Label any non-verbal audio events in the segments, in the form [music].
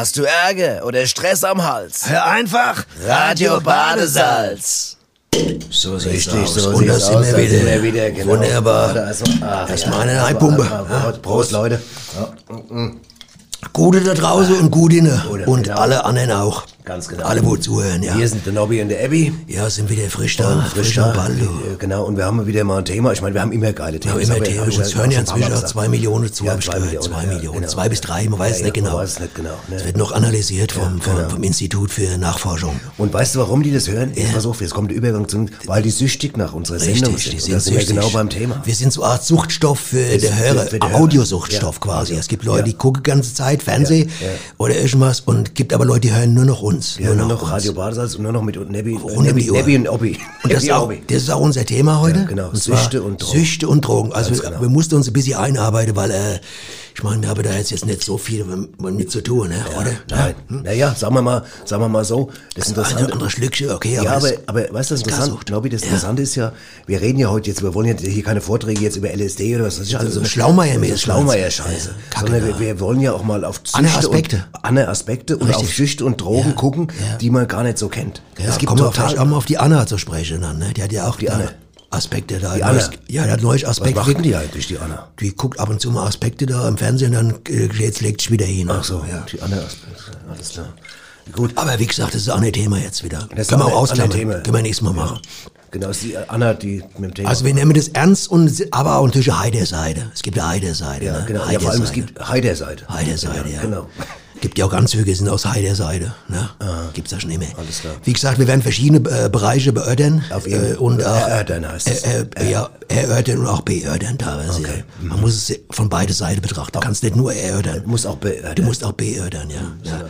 Hast du Ärger oder Stress am Hals? Hör einfach Radio Badesalz. So Richtig, sieht's aus. so Und das aus, da wieder. wir wieder, genau. Wunderbar. Also, ah, Erstmal eine Also, Einpumpe. also, Prost, Leute. Gute da draußen und gut inne. Und alle anderen auch. Ganz genau. Alle, wo zuhören, ja. Hier sind der Nobby und der Abby. Ja, sind wieder frisch da. Frisch da. am Ball, du. Genau, und wir haben wieder mal ein Thema. Ich meine, wir haben immer geile Themen. Ja, immer ich Uns ja hören ja inzwischen auch zwei Millionen zu, Ja, zwei. Millionen, Zwei ja, Millionen. genau. Zwei bis drei, man weiß Ja, es ja, nicht genau. Man weiß es nicht genau. Ne? Es wird noch analysiert vom, vom, genau. vom Institut für Nachforschung. Und weißt du, warum die das hören? Jetzt pass auf, jetzt kommt der Übergang zu, weil die süchtig nach unserer Sendung Richtig, die sind. Und sind sind wir süchtig. genau beim Thema. Wir sind so eine Art Suchtstoff für für den Hörer. Audiosuchtstoff Ja, quasi. Audio. Es gibt Leute, Ja. die gucken die ganze Zeit Fernsehen Ja, ja. oder irgendwas und gibt aber Leute, die hören nur noch uns. Ja, nur noch uns. Radio Badesalz und nur noch mit Nebby, Rund um Nebby, die Uhr. Nebby und Obby. Und das ist, auch, das ist auch unser Thema heute. Ja, genau. zwar Süchte und Drogen. Süchte und Drogen. Also genau. wir mussten uns ein bisschen einarbeiten, weil äh, ich meine, wir haben da jetzt, jetzt nicht so viel mit zu tun, ne? oder? Nein, naja, sagen wir mal, sagen wir mal so, das Ein oder Interessante, andere Schlückchen, okay, aber, ja, aber, aber weißt du, das Interessante. Nobby, das Ja. Interessante ist ja, wir reden ja heute jetzt, wir wollen ja hier keine Vorträge jetzt über LSD oder was weiß ich alles. So Schlaumeier-mäßig. Schlaumeier-Scheiße. Ja, Kacke Sondern wir, wir wollen ja auch mal auf Süchte Andere Aspekte. und, andere Aspekte und Richtig. auf Süchte und Drogen Ja, gucken, ja. die man gar nicht so kennt. ja, es gibt kommen wir total, vielleicht auch mal auf die Anna zu sprechen dann, ne? Die hat ja auch Die Anna. Aspekte da. Die Neues- Anna. Ja, die hat neue was Aspekte. machen die eigentlich, die Anna? Die guckt ab und zu mal Aspekte da im Fernsehen, dann äh, jetzt legt sie wieder hin. Ach so, ja. die Anna Aspekte, alles klar. Gut, Aber wie gesagt, das ist auch ein Thema jetzt wieder. Das Können wir auch ausklammern. Können wir nächstes Mal machen. genau, ist die Anna, die mit dem Thema. Also wir nehmen das ernst und aber auch natürlich eine Heiderseite. Es gibt eine Heiderseite. ja, ne? genau. Ja, vor allem es gibt Heiderseite. Heiderseite, ja. Genau. Gibt ja auch Anzüge, sind aus Heiderseite. Ne? Gibt's ja schon immer. Alles klar. Wie gesagt, wir werden verschiedene äh, Bereiche beördern. Auf jeden- äh, und auch, erörtern heißt es. Äh, äh, ja, erörtern und auch beördern teilweise. Okay. Ja. Man muss es von beide Seiten betrachten. Du kannst nicht nur erörtern. Muss auch beördern. Du musst auch beördern, ja. ja.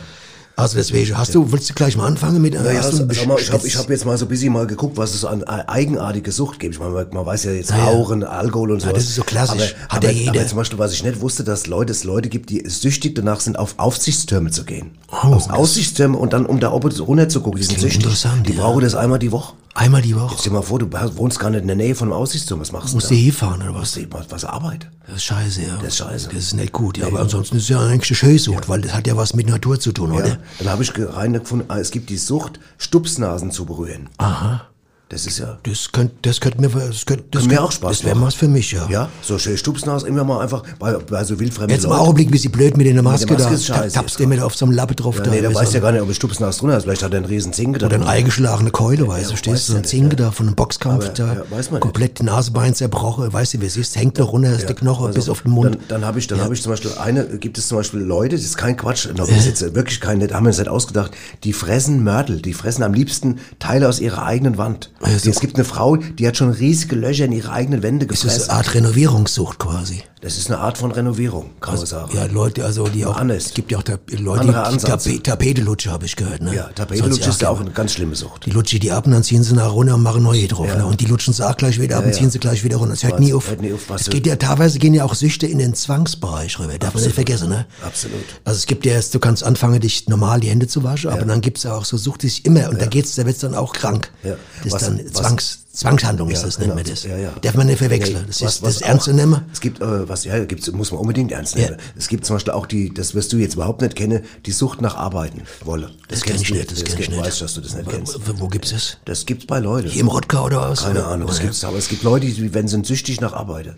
Also deswegen, hast du, willst du gleich mal anfangen mit Ja, ja, du sag einen mal, ich habe hab jetzt mal so ein bisschen mal geguckt, was es an äh, eigenartige Sucht gibt. Ich meine, man, weiß ja jetzt ja. Rauchen, Alkohol und so. das ist so klassisch. Aber, Hat aber, ja jeder. aber zum Beispiel, was ich nicht wusste, dass Leute, es Leute gibt, die süchtig danach sind, auf Aufsichtstürme zu gehen. Oh, Auf Aussichtstürme und dann um da oben runter zu gucken. Die sind süchtig. interessant, Die ja. brauchen das einmal die Woche. Einmal die Woche. Stell dir mal vor, du wohnst gar nicht in der Nähe von einem Aussichtsturm. Was machst du Musst du hinfahren oder was? Was, was Arbeit? Das ist scheiße, ja. Das ist scheiße. Das ist nicht gut, ja. Aber ansonsten ist es ja eigentlich eine Schösucht, weil das hat ja was mit Natur zu tun, Ja. oder? Dann habe ich reingefunden, ah, es gibt die Sucht, Stupsnasen zu berühren. Aha. Das ist ja... Das könnte, das könnte mir, das könnte, das Könnte mir auch Spaß Das wäre was für mich, ja. Ja, so schön Stupsnase immer mal einfach bei, bei so wildfremden Jetzt im. Augenblick, wie sie blöd mit der Maske, Maske da, ist scheiße ta- tappst du mit auf so einem Lappe drauf Ja, da. nee, der weiß so ja gar nicht, ob es Stupsnase drin hat. Vielleicht hat er einen riesen Zinke da Oder eine eingeschlagene Keule, weißt du, stehst du, ja ein Zinke ja. da von einem Boxkampf Aber, da, ja, weiß man komplett die Nasebein zerbrochen, weißt du, wie es ist, hängt noch runter, ist der Knochen bis auf den Mund. Also, Dann, dann habe ich, dann habe ich zum Beispiel eine, gibt es zum Beispiel Leute, das ist kein Quatsch, noch, das ist jetzt wirklich kein, haben wir uns nicht ausgedacht, die fressen Mörtel, die fressen am liebsten Teile aus ihrer eigenen Wand. Ist es gibt eine Frau, die hat schon riesige Löcher in ihre eigenen Wände das ist gefressen. eine Art Renovierungssucht quasi. Das ist eine Art von Renovierung, kann man sagen. Ja, Leute, also die auch, Anders. es gibt ja auch ta Leute, Anderer die Ansatz. Tape Tapetelutsche, habe ich gehört, ne? Ja, Soll's Tapetenlutsch ist ja auch eine ganz schlimme Sucht. Die lutschen die ab und dann ziehen sie nach runter und machen neue drauf. Ne? Und die lutschen sie auch gleich wieder ab und ja. ziehen sie gleich wieder runter. Es hört nie auf. hört nie auf, was es geht ja teilweise gehen ja auch Süchte in den Zwangsbereich rüber. Darf man nicht vergessen, ne? Absolut. Also es gibt ja erst, du kannst anfangen, dich normal die Hände zu waschen, aber dann gibt's ja auch so Sucht, die sich immer, und da geht's, da wird's dann auch krank. Ja. Das Was- ist dann Zwangs, Zwangshandlung ist Ja, das, nennt genau. man das. Ja, ja. Darf man nicht verwechseln. Das was- ist, was das ist ernst zu nehmen. Es gibt, äh, was, ja, gibt's, muss man unbedingt ernst nehmen. Es gibt zum Beispiel auch die, das wirst du jetzt überhaupt nicht kennen, die Sucht nach Arbeiten wolle. Das kenn kennst ich du nicht, das kenn ich kenn- nicht. weißt, dass du das nicht kennst. Wo, wo gibt's das? Das gibt's bei Leuten. Hier im Rottgau oder was? Keine Ahnung, das oder? gibt's, aber es gibt Leute, die werden sind süchtig nach Arbeit.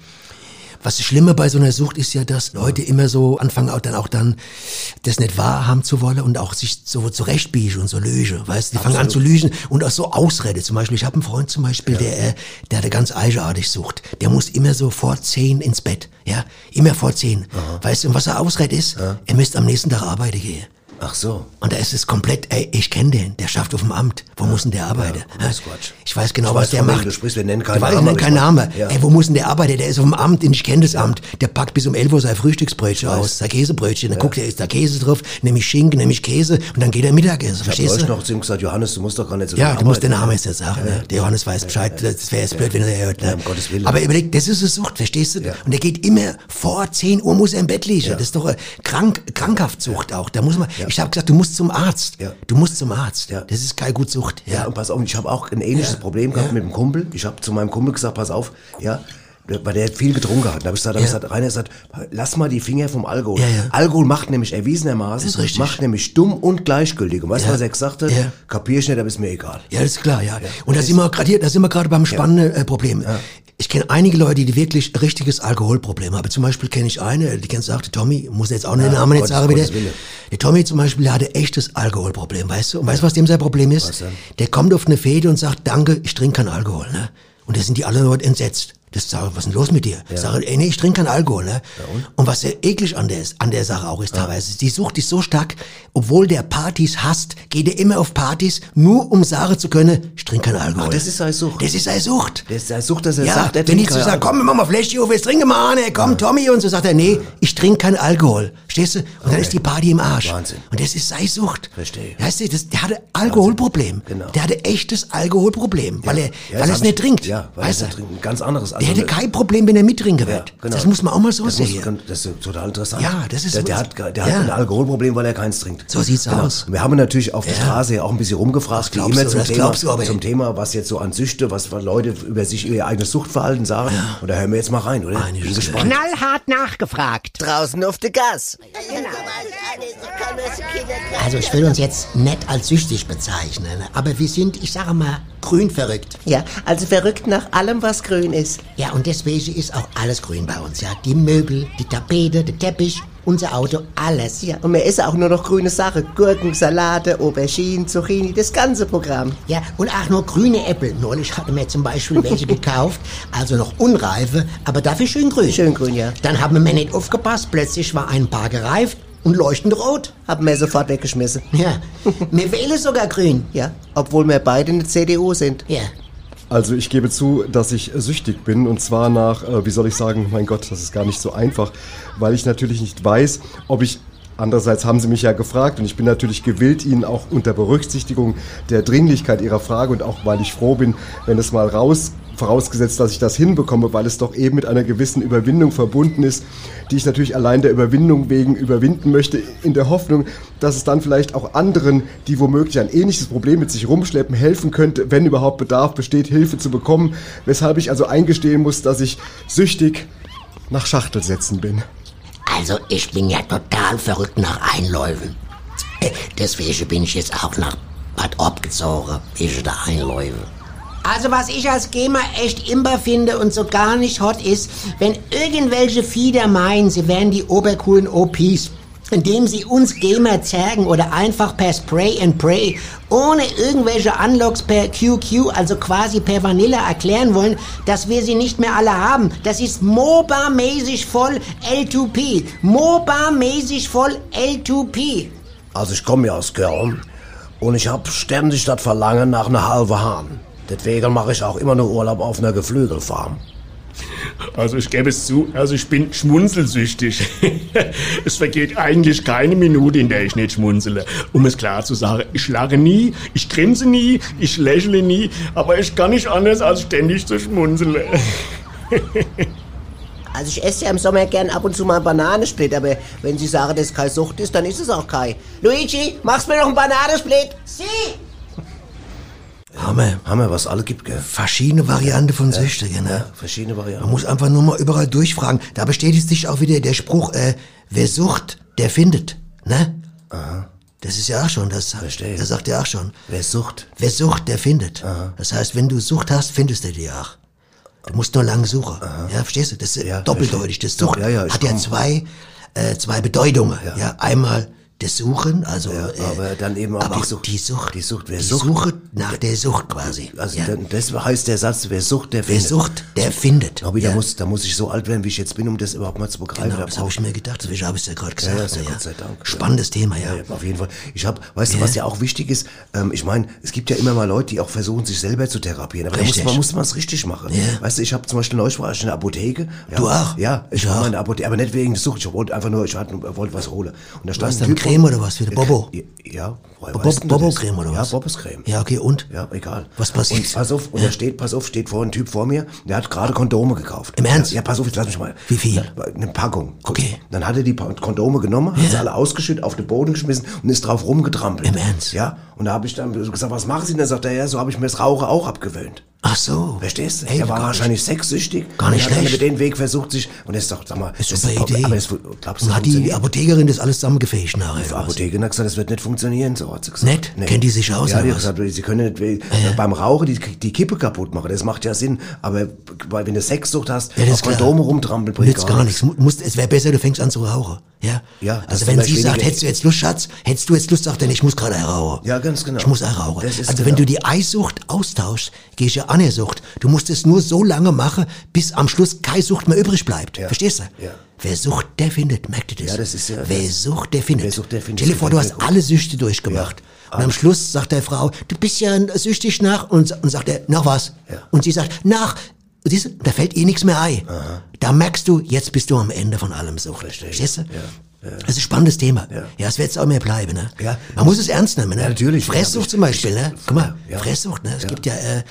Was das Schlimme bei so einer Sucht ist ja, dass Leute immer so anfangen auch dann auch dann das nicht wahrhaben zu wollen und auch sich so zurechtbiegen und so lügen, weißt du? Die fangen an zu lügen und auch so Ausrede. Zum Beispiel, ich habe einen Freund zum Beispiel, der, äh, der hatte ganz eigenartig Sucht. Der muss immer so vor zehn ins Bett, ja? Immer vor zehn. Weißt du, und was er Ausrede ist? Er müsste am nächsten Tag arbeiten gehen. Ach so. Und da ist es komplett, ey, ich kenne den, der schafft auf dem Amt. Wo muss denn der arbeiten? Quatsch. Ich weiß genau, Ich was weiß, der macht. du sprichst, wir nennen keinen Ich Namen, nennen aber keinen ich Namen. ja. Ey, wo muss denn der arbeiten? Der ist auf dem Amt ich kenne das Amt. Der packt bis um 11 Uhr sein Frühstücksbrötchen aus, sein Käsebrötchen. Dann guckt er, ist da Käse drauf, nämlich Schinken, nämlich Käse und dann geht er Mittagessen. Ich habe Verstehst du? noch zu ihm gesagt, Johannes, du musst doch gar nicht so Ja, du musst den. Namen jetzt sagen. Ne? Der Johannes weiß Bescheid. Das wäre jetzt blöd, wenn er hört. Ne? Ja, um Gottes Willen. Aber überleg, das ist eine Sucht, verstehst du? Ja. Und der geht immer vor 10 Uhr muss er im Bett liegen. Das ist doch eine krank, Krankhaftsucht auch. Da muss man. Ich habe gesagt, du musst zum Arzt. Ja. Du musst zum Arzt. Ja. Das ist keine Gutsucht. Ja, und pass auf, ich habe auch ein ähnliches Problem gehabt mit dem Kumpel. Ich habe zu meinem Kumpel gesagt, pass auf, ja, weil der viel getrunken hat. Da habe ich gesagt, hab ich Ja. gesagt, Rainer gesagt, lass mal die Finger vom Alkohol. Ja, ja. Alkohol macht nämlich erwiesenermaßen, macht nämlich dumm und gleichgültig. Und weißt du, was er gesagt hat? Ja. Kapier ich nicht, aber ist mir egal. Ja, das ist klar, ja. Und da sind wir gerade hier, da sind wir gerade beim spannenden äh, Problem. Ich kenne einige Leute, die wirklich richtiges Alkoholproblem haben. Zum Beispiel kenne ich eine, die kennst du auch, der Tommy, muss jetzt auch den Namen nicht Gottes- sagen wieder. Der Tommy zum Beispiel, der hatte echtes Alkoholproblem, weißt du? Und weißt du, was dem sein Problem ist? Der kommt auf eine Fete und sagt, danke, ich trinke keinen Alkohol, ne? Und da sind die alle Leute entsetzt. Das sage, was ist denn los mit dir? Ich sage, ey, nee, ich trinke keinen Alkohol, ne? und? was sehr eklig an der, ist, an der Sache auch ist teilweise, die Sucht ist so stark, obwohl der Partys hasst, geht er immer auf Partys, nur um sagen zu können, ich trinke keinen Alkohol. Ach, das ist seine Sucht. Das ist seine Sucht. Der ist der Sucht, dass er Ja, sagt, er wenn ich trinkt so keinen sage, komm, wir machen mal Fläschchen auf, jetzt trinken wir eine, komm, Tommy, und so sagt er, nee, ich trinke keinen Alkohol. Verstehst du? Und dann ist die Party im Arsch. Wahnsinn. Und das ist seine Sucht. Verstehe. Weißt du, das, der hatte Alkoholproblem. Genau. Der hatte echtes Alkoholproblem, weil er, Ja, weil das er es nicht ich- trinkt. Ja, weil er es nicht trinkt. Ein ganz anderes. Der Also, hätte kein Problem, wenn er mittrinken ja, wird. genau. Das muss man auch mal so das muss, sehen. das ist total interessant. Ja, das ist der, so- der hat, der Ja. hat ein Alkoholproblem, weil er keins trinkt. So sieht's Genau. aus. Wir haben natürlich auf der Ja. Straße ja auch ein bisschen rumgefragt, wie glaubst immer du, zum Thema, du zum Thema, was jetzt so an Süchte, was Leute über sich ihr eigenes Suchtverhalten sagen. Und da hören wir jetzt mal rein, oder? Meine Bin gespannt. Knallhart nachgefragt. Draußen auf der Gas. Also ich will uns jetzt nicht als süchtig bezeichnen, aber wir sind, ich sage mal, grün verrückt. Ja, also verrückt nach allem, was grün ist. Ja, und deswegen ist auch alles grün bei uns, ja. Die Möbel, die Tapete, der Teppich, unser Auto, alles. Ja, und wir essen auch nur noch grüne Sachen. Gurken, Salate, Auberginen, Zucchini, das ganze Programm. Ja, und auch nur grüne Äpfel. Neulich hatte mir zum Beispiel welche gekauft, also noch unreife, aber dafür schön grün. Schön grün, ja. Dann haben wir nicht aufgepasst, plötzlich war ein paar gereift und leuchtend rot. Haben wir sofort weggeschmissen. Ja, wir wählen sogar grün. Ja, obwohl wir beide in der CDU sind. Ja. Also ich gebe zu, dass ich süchtig bin und zwar nach, äh, wie soll ich sagen, mein Gott, das ist gar nicht so einfach, weil ich natürlich nicht weiß, ob ich Andererseits haben Sie mich ja gefragt und ich bin natürlich gewillt, Ihnen auch unter Berücksichtigung der Dringlichkeit Ihrer Frage und auch weil ich froh bin, wenn es mal raus, vorausgesetzt, dass ich das hinbekomme, weil es doch eben mit einer gewissen Überwindung verbunden ist, die ich natürlich allein der Überwindung wegen überwinden möchte, in der Hoffnung, dass es dann vielleicht auch anderen, die womöglich ein ähnliches Problem mit sich rumschleppen, helfen könnte, wenn überhaupt Bedarf besteht, Hilfe zu bekommen, weshalb ich also eingestehen muss, dass ich süchtig nach Schachtelsätzen bin. Also ich bin ja total verrückt nach Einläufen. Äh, Deswegen bin ich jetzt auch nach Bad Orb gezogen, wegen der Einläufe. Also was ich als Gamer echt imber finde und so gar nicht hot ist, wenn irgendwelche Fieder meinen, sie wären die obercoolen OPs, indem sie uns Gamer zergen oder einfach per Spray and Pray, ohne irgendwelche Unlocks per QQ, also quasi per Vanilla erklären wollen, dass wir sie nicht mehr alle haben. Das ist MOBA-mäßig voll L2P. MOBA-mäßig voll L2P. Also ich komme ja aus Köln und ich hab ständig das Verlangen nach einer halben Hahn. Deswegen mache ich auch immer nur Urlaub auf einer Geflügelfarm. Also ich gebe es zu, also ich bin schmunzelsüchtig. [laughs] es vergeht eigentlich keine Minute, in der ich nicht schmunzele. Um es klar zu sagen, ich lache nie, ich grinse nie, ich lächle nie, aber ich kann nicht anders als ständig zu schmunzeln. [laughs] Also ich esse ja im Sommer gern ab und zu mal einen Bananensplit, aber wenn Sie sagen, dass es keine Sucht ist, dann ist es auch kein. Luigi, machst mir noch einen Bananensplit? Sie! Hammer. Hammer, was alle gibt, gell? Verschiedene Varianten von Süchtigen, ne? Ja, verschiedene Varianten. Man muss einfach nur mal überall durchfragen. Da bestätigt sich auch wieder der Spruch, äh, wer sucht, der findet, ne? Aha. Das ist ja auch schon, das, Verstehe. das sagt ja auch schon. Wer sucht? Wer sucht, der findet. Das heißt, wenn du Sucht hast, findest du die auch. Du musst nur lange suchen. Ja, verstehst du? Das ist Ja, doppeldeutig. Das Sucht ja, ja, hat ja zwei, äh, zwei Bedeutungen. Ja. einmal das Suchen, also Ja, äh, aber dann eben auch aber die auch Sucht. Die Sucht. Die Sucht, wer die sucht- Suche nach der Sucht quasi. Also ja. das heißt der Satz, wer sucht, der Wer findet. sucht, der findet. Hobby, ja. da, muss, da muss ich so alt werden, wie ich jetzt bin, um das überhaupt mal zu begreifen. Genau, Da das habe ich mir gedacht, deswegen habe ich es ja gerade gesagt. Ja, ja, Gott sei Dank. Spannendes Thema, ja. Auf jeden Fall. Ich habe, weißt du, was ja auch wichtig ist? Ähm, ich meine, es gibt ja immer mal Leute, die auch versuchen, sich selber zu therapieren. Aber da muss Richtig. man muss man es richtig machen. Weißt du, ich habe zum Beispiel neulich war ich in der Apotheke. Du auch? Ja, ich Ich war auch. mal in der Apotheke, aber nicht wegen der Sucht. Ich wollte einfach nur, ich wollte was holen. Und da stand ein dann Typ Creme oder was eine Bobo? Ja, ja Bob-? Bobo-Creme oder was? Ja, Bobbescreme. Ja, okay, und? Ja, egal. Was passiert? Und pass auf, und da steht, pass auf, steht vor ein Typ vor mir, der hat gerade Kondome gekauft. Im Ernst? Ja, pass auf, jetzt lass mich mal. Wie viel? Eine Packung. Okay. Dann hat er die Kondome genommen, hat sie alle ausgeschüttet, auf den Boden geschmissen und ist drauf rumgetrampelt. Im Ernst? Ja. Und da habe ich dann gesagt, was machen Sie denn? Da sagt er, ja, so habe ich mir das Rauchen auch abgewöhnt. Ach so. Verstehst du? Ey, er war gar wahrscheinlich sexsüchtig. Gar nicht schlecht. über den Weg versucht sich, und das ist doch, sag mal, Ist das super ist, Idee. aber das, glaubst Und hat die? Apothekerin das alles zusammengefähigt nachher? Die? Apothekerin hat gesagt, das wird nicht funktionieren, so hat sie gesagt. Nicht? Kennt die sich aus, Ja, die hat gesagt, sie können nicht beim Rauchen die, die Kippe kaputt machen, das macht ja Sinn. Aber weil wenn du Sexsucht hast, Ja, das auf. Kondome rumtrampeln, bringt Nützt gar nichts. Mu- Musst, es wäre besser, du fängst an zu rauchen. Ja? Ja, Also wenn sie sagt, hättest du jetzt Lust, Schatz, hättest du jetzt Lust, sagt er, ich muss gerade rauchen. Ja, ganz genau. Ich muss auch rauchen. Also genau. wenn du die Eissucht austauschst, gehst du ja an der Sucht. Du musst es nur so lange machen, bis am Schluss keine Sucht mehr übrig bleibt. Ja. Verstehst du? Ja. Wer sucht, der findet. Merkt ihr das? Ja, das ist ja- Wer sucht, der findet. Wer sucht, der findet. Stell dir vor, du hast alle Süchte durchgemacht. Ja, Und am Schluss sagt der Frau, du bist ja süchtig nach, und, und sagt er, nach was? Ja. Und sie sagt, nach, siehst du, da fällt ihr nichts mehr ein. Da merkst du, jetzt bist du am Ende von allem Sucht. Verstehst du? Das ist ein spannendes Thema. Ja. Ja, es wird jetzt auch mehr bleiben, ne? Ja. Man muss es ernst nehmen, ne? Ja, natürlich. Fresssucht zum Beispiel, ne? Guck mal, Ja. Fresssucht, ne? Es gibt ja, äh,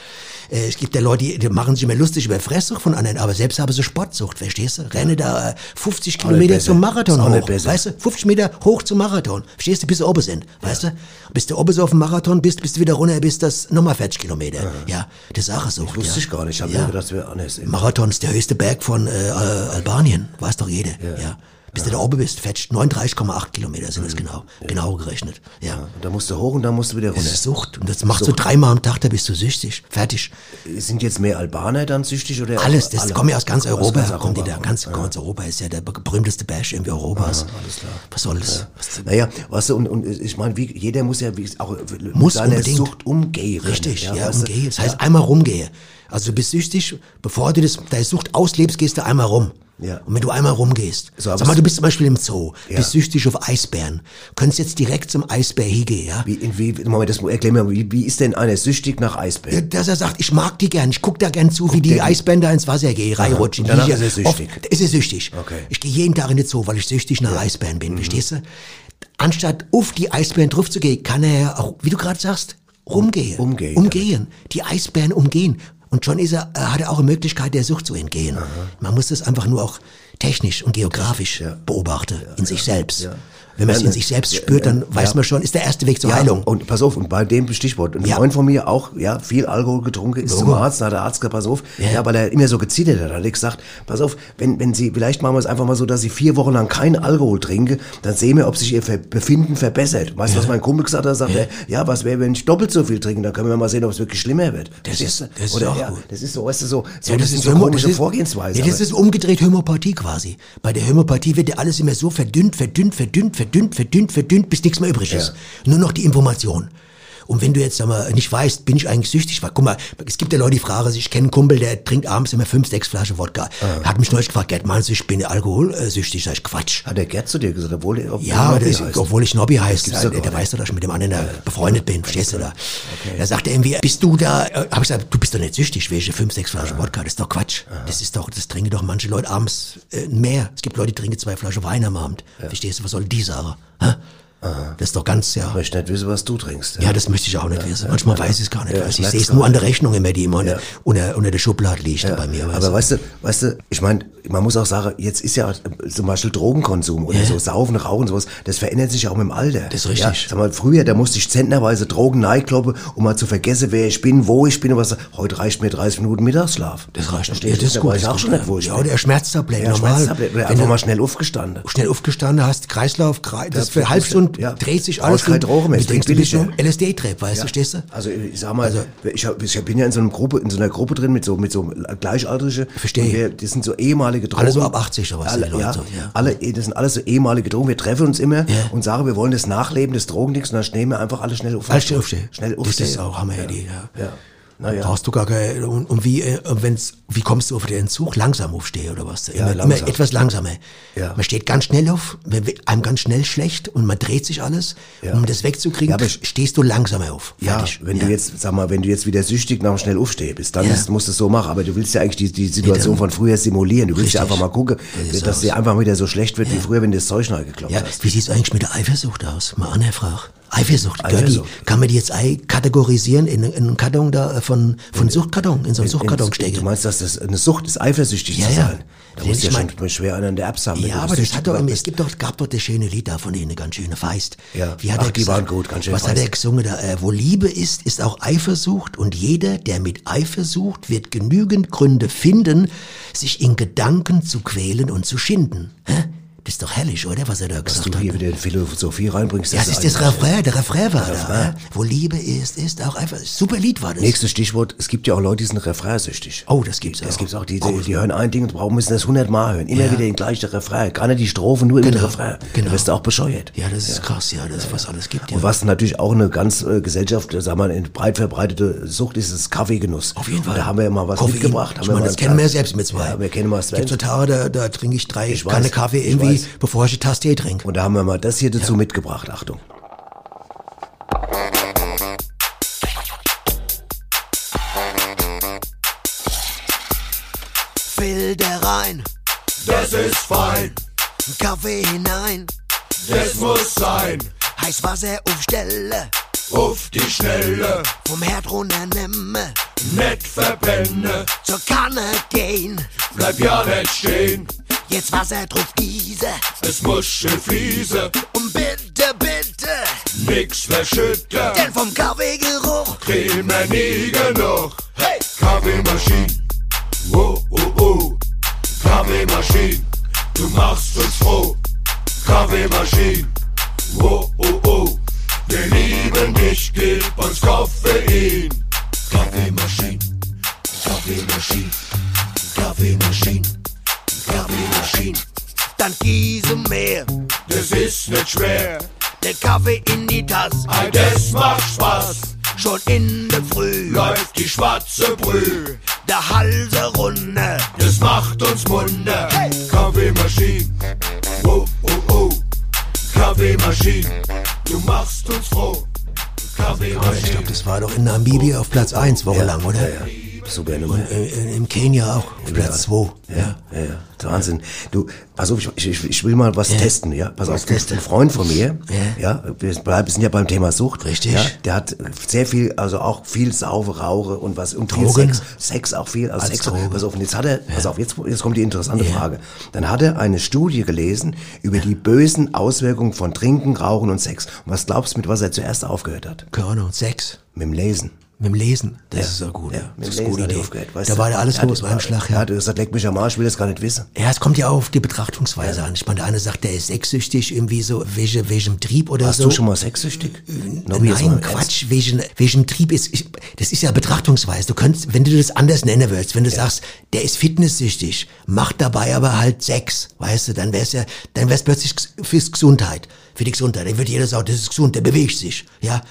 äh, es gibt ja Leute, die, die machen sich immer lustig über Fresssucht von anderen, aber selbst haben sie Sportsucht, verstehst du? Renne da äh, 50 Kilometer besser. zum Marathon hoch, weißt du? 50 Meter hoch zum Marathon, verstehst du? Bis sie oben sind, weißt du? Bis du oben so auf dem Marathon bist, bis du wieder runter bist, das nochmal 40 Kilometer. Ja, das ist auch eine Sucht. Wusste ich gar nicht. Ich habe ja. gedacht, das wäre anders. Marathon ist der höchste Berg von äh, äh, Albanien, weiß doch jeder. Ja. Bis du da oben bist, fetcht 39,8 Kilometer sind es genau, genau gerechnet. Ja. Und dann musst du hoch und dann musst du wieder Das runter. ist Sucht. Und das machst du Sucht. dreimal am Tag, da bist du süchtig. Fertig. Sind jetzt mehr Albaner dann süchtig oder? Alles, das alle? kommen ja aus ganz Europa. Aus kommen die da. Ganz, ganz Europa ist ja der berühmteste Bash irgendwie Europas. alles klar. Was soll das? Naja, weißt du, und, und ich meine, wie, jeder muss ja wie, auch mit Muss seiner unbedingt. Sucht umgehen. Richtig, ja, weißt du? umgehe. Das heißt, einmal rumgehe. Also du bist süchtig, bevor du das, deine Sucht auslebst, gehst du einmal rum. Ja. Und wenn du einmal rumgehst, So, aber sag mal, du bist zum Beispiel im Zoo, Ja. bist süchtig auf Eisbären, könntest jetzt direkt zum Eisbär hingehen, ja? Wie, in, wie, Moment, das erklär mir, wie, wie ist denn einer süchtig nach Eisbären? Dass er sagt, ich mag die gern, ich guck da gern zu, wie die Eisbären da ins Wasser gehen, reinrutschen. danach ist er süchtig. Oft, ist er süchtig. Okay. Ich gehe jeden Tag in den Zoo, weil ich süchtig nach Eisbären bin, verstehst du? Anstatt auf die Eisbären drauf zu gehen, kann er ja auch, wie du gerade sagst, rumgehen. Umgehen. Umgehen. Die Eisbären umgehen. Und schon ist er, er hat er auch eine Möglichkeit, der Sucht zu entgehen. Man muss das einfach nur auch technisch und geografisch beobachten, in sich selbst. Wenn man es in sich selbst spürt, dann weiß ja. man schon, ist der erste Weg zur Ja, Heilung. Und pass auf, und bei dem Stichwort, ein Ja. Freund von mir auch, ja, viel Alkohol getrunken, ist zum Logo. Arzt, da hat der Arzt gesagt, pass auf, Ja. ja, weil er immer so gezittert hat, hat er gesagt, pass auf, wenn, wenn Sie, vielleicht machen wir es einfach mal so, dass Sie vier Wochen lang keinen Alkohol trinken, dann sehen wir, ob sich Ihr Befinden verbessert. Weißt du, was mein Kumpel gesagt hat? Sagt, er, ja, was wäre, wenn ich doppelt so viel trinke, dann können wir mal sehen, ob es wirklich schlimmer wird. Das Verstehst ist- das ist Oder, auch ja, gut. Das ist so, weißt du, so, so Ja, das, sind so komische das ist- Vorgehensweise. Das ist umgedreht Homöopathie quasi. Bei der Homöopathie wird ja alles immer so verdünnt, verdünnt, verdünnt, verdünnt, verdünnt, verdünnt, bis nichts mehr übrig ist. Nur noch die Information. Und wenn du jetzt mal, nicht weißt, bin ich eigentlich süchtig? Weil, guck mal, es gibt ja Leute, die fragen sich, ich kenne einen Kumpel, der trinkt abends immer fünf, sechs Flaschen Wodka. Ah. Hat mich neulich gefragt, Gerd, meinst du, ich bin alkoholsüchtig? Sag ich, Quatsch. hat der Gerd zu dir gesagt, obwohl er, ob Ja, er das, obwohl ich Nobby heißt, gibt's der, der weiß doch, dass ich mit dem anderen da befreundet bin, verstehst du da? Da sagt er irgendwie, bist du da, äh, hab ich gesagt, du bist doch nicht süchtig, welche fünf, sechs Flaschen Wodka, das ist doch Quatsch. Das ist doch, das trinken doch manche Leute abends äh, mehr. Es gibt Leute, die trinken zwei Flaschen Wein am Abend. Verstehst du, was soll die sagen? Hä? Das ist doch ganz, ja. Ich möchte nicht wissen, was du trinkst. Ja, das möchte ich auch nicht wissen. Manchmal weiß ich es gar nicht. Ja, ich sehe es nur an der nicht. Rechnung immer, die immer unter, Ja. unter, der Schublade liegt Ja, bei mir. weißt aber du. weißt du, weißt du, ich meine, man muss auch sagen, jetzt ist ja äh, zum Beispiel Drogenkonsum oder Ja. so Saufen, Rauchen, sowas, das verändert sich auch mit dem Alter. Das ist richtig. Ja, sag mal, früher, da musste ich zentnerweise Drogen neikloppen, um mal zu vergessen, wer ich bin, wo ich bin und was. Heute reicht mir 30 Minuten Mittagsschlaf. Das reicht Verstehst Ja, das ist gut. das auch schon nicht, wo ich Ja, oder Schmerztablette, Ja, normal. Schmerztablette, Wenn einfach mal schnell aufgestanden. schnell aufgestanden hast, Kreislauf, Kre das für eine halbe Stunde ja. dreht sich alles. kein Drogen mehr, Du denkst, du bist nur LSD-Trip, weißt du, verstehst du? Also ich sag mal, ich, hab, ich bin ja in so einer Gruppe, in so einer Gruppe drin mit so mit so gleichaltrige. Verstehe. Das sind so ehemalige Drogen. Alle so ab 80 oder was, Alle, die Leute ja, so, ja. alle, das sind alles so ehemalige Drogen. Wir treffen uns immer Ja. und sagen, wir wollen das Nachleben des Drogendings und dann stehen wir einfach alle schnell auf. Alles schnell aufstehen. Schnell Das aufstehen. ist auch Hammeridee, ja. Ja. Naja. Brauchst du gar keine, und, und wie, äh, wenn's, wie kommst du auf den Entzug? Langsam aufstehen oder was? Ja, immer, immer etwas langsamer. Ja. Man steht ganz schnell auf, einem ganz schnell schlecht und man dreht sich alles. Ja. Um das wegzukriegen, Ja, stehst du langsamer auf. Ja, Fertig. wenn du jetzt, sag mal, wenn du jetzt wieder süchtig nach dem schnell aufstehen bist, dann Ja. ist, musst du es so machen. Aber du willst ja eigentlich die, die Situation von früher simulieren. Du willst ja Richtig. einfach mal gucken, Das dass aus. dir einfach wieder so schlecht wird wie früher, wenn du das Zeug neu gekloppt Ja, hast. wie sieht's eigentlich mit der Eifersucht aus? Mal anerfrag. Eifersucht, Eifersucht. kann man die jetzt ei- kategorisieren in, in einen Karton da äh, von, von Suchtkarton, in so einen Suchtkarton Du stecken? meinst, dass das eine Sucht ist, eifersüchtig Ja, zu ja. sein? Da Denn muss ich ja mein- schon schwer einen der Apps haben. Ja, du aber das hat doch, es gibt doch, gab doch das schöne Lied da von denen, ganz schöne Feist. Ja. Wie hat Ach, er die gesagt? waren gut, ganz schön Was hat feist. er gesungen da? Äh, wo Liebe ist, ist auch Eifersucht und jeder, der mit Eifersucht, wird genügend Gründe finden, sich in Gedanken zu quälen und zu schinden. Hä? Das ist doch herrlich, oder? Was er da gesagt du hat. hier wieder in Philosophie reinbringst. Ja, das ist das Refrain, der Refrain war da. Refrain. hä? Wo Liebe ist, ist auch einfach. Super Lied war das. Nächstes Stichwort, es gibt ja auch Leute, die sind refrainsüchtig. Oh, das gibt's auch. Das gibt's auch, die, die, die hören ein Ding und brauchen müssen das hundertmal hören. Immer Ja. wieder den gleichen Refrain. Gar nicht die Strophe, nur Genau, Refrain. genau. Da wirst du auch bescheuert. Ja, das ist krass, ja, das ist was alles gibt. Ja. Und was natürlich auch eine ganz äh, Gesellschaft, äh, sagen wir mal, in breit verbreitete Sucht ist, ist Kaffeegenuss. Auf jeden Fall. Da haben wir ja mal was Koffein. mitgebracht. Haben Ich meine, das kennen wir selbst mit zwei. Ja, wir kennen mal Sven. Gibt so Tage, da, da trinke ich drei Ich Kanne Kaffee ich weiß. bevor ich eine Tasse Tee trinke. Und da haben wir mal das hier dazu mitgebracht. Achtung. Filter rein, Das ist fein, Kaffee hinein, das muss sein. Heißwasser aufstelle, Auf die Schnelle, vom Herd runter nehme, nicht verbenne, zur Kanne gehen, bleib ja nicht stehen. Jetzt Wasser drauf gieße Es muss schön fließen, und bitte, bitte, nix verschütten. denn vom Kaffeegeruch Kriegen wir nie genug. Hey, Kaffeemaschine, oh, oh, oh. Kaffeemaschine, du machst uns froh. Kaffeemaschine, oh, oh, oh. Wir lieben dich, gib uns Koffein. Kaffeemaschine, Kaffeemaschine, Kaffeemaschine, Kaffeemaschine. dann gieße mehr, Das ist nicht schwer, der Kaffee in die Tasse, all das macht Spaß. schon in der Früh, Läuft die schwarze Brühe. der Halse runter, Das macht uns Wunder. Kaffeemaschine, oh, oh, oh. Kaffeemaschine, du machst uns froh. ich glaube, Kaffeemaschine, das war doch in Namibia auf Platz 1 wochenlang, oder? Ja, ja. Super Nummer. Äh, äh, Im Kenia auch, auf Platz 2. Ja, ja, ja. Wahnsinn. Du, pass auf, ich, ich, ich will mal was Ja. testen, ja. Pass Was auf, testen? ein Freund von mir, Ja. ja, wir sind ja beim Thema Sucht. Richtig. Ja, der hat sehr viel, also auch viel Saufe, Rauche und was, und Drogen. Sex. Sex auch viel, also Als Sex. Droge. Pass auf, und jetzt hat er, pass auf, jetzt, jetzt kommt die interessante Ja. Frage. Dann hat er eine Studie gelesen über die bösen Auswirkungen von Trinken, Rauchen und Sex. Und was glaubst du, mit was er zuerst aufgehört hat? Keine Ahnung, Sex. Mit dem Lesen. Mit dem Lesen. Das Ja. ist ja gut. Ja, das ist eine Lesen gute Idee. aufgehört, weißt Da du? war ja alles hat- los, war ein Schlag, ja. hat gesagt, leck mich am Arsch, will das gar nicht wissen. Ja, es kommt ja auf die Betrachtungsweise an. Ich meine, der eine sagt, der ist sexsüchtig, irgendwie so, wegen, wegen Trieb oder Warst so. du schon mal sexsüchtig? Nobby, jetzt mal Nein. Quatsch, wegen, wegen Trieb ist, ich, das ist ja Betrachtungsweise. Du könntest, wenn du das anders nennen würdest, wenn du sagst, der ist fitnesssüchtig, macht dabei aber halt Sex, weißt du, dann wär's ja, dann wär's plötzlich fürs Gesundheit, für die Gesundheit. Dann wird jeder sagen, das ist gesund, der bewegt sich, ja.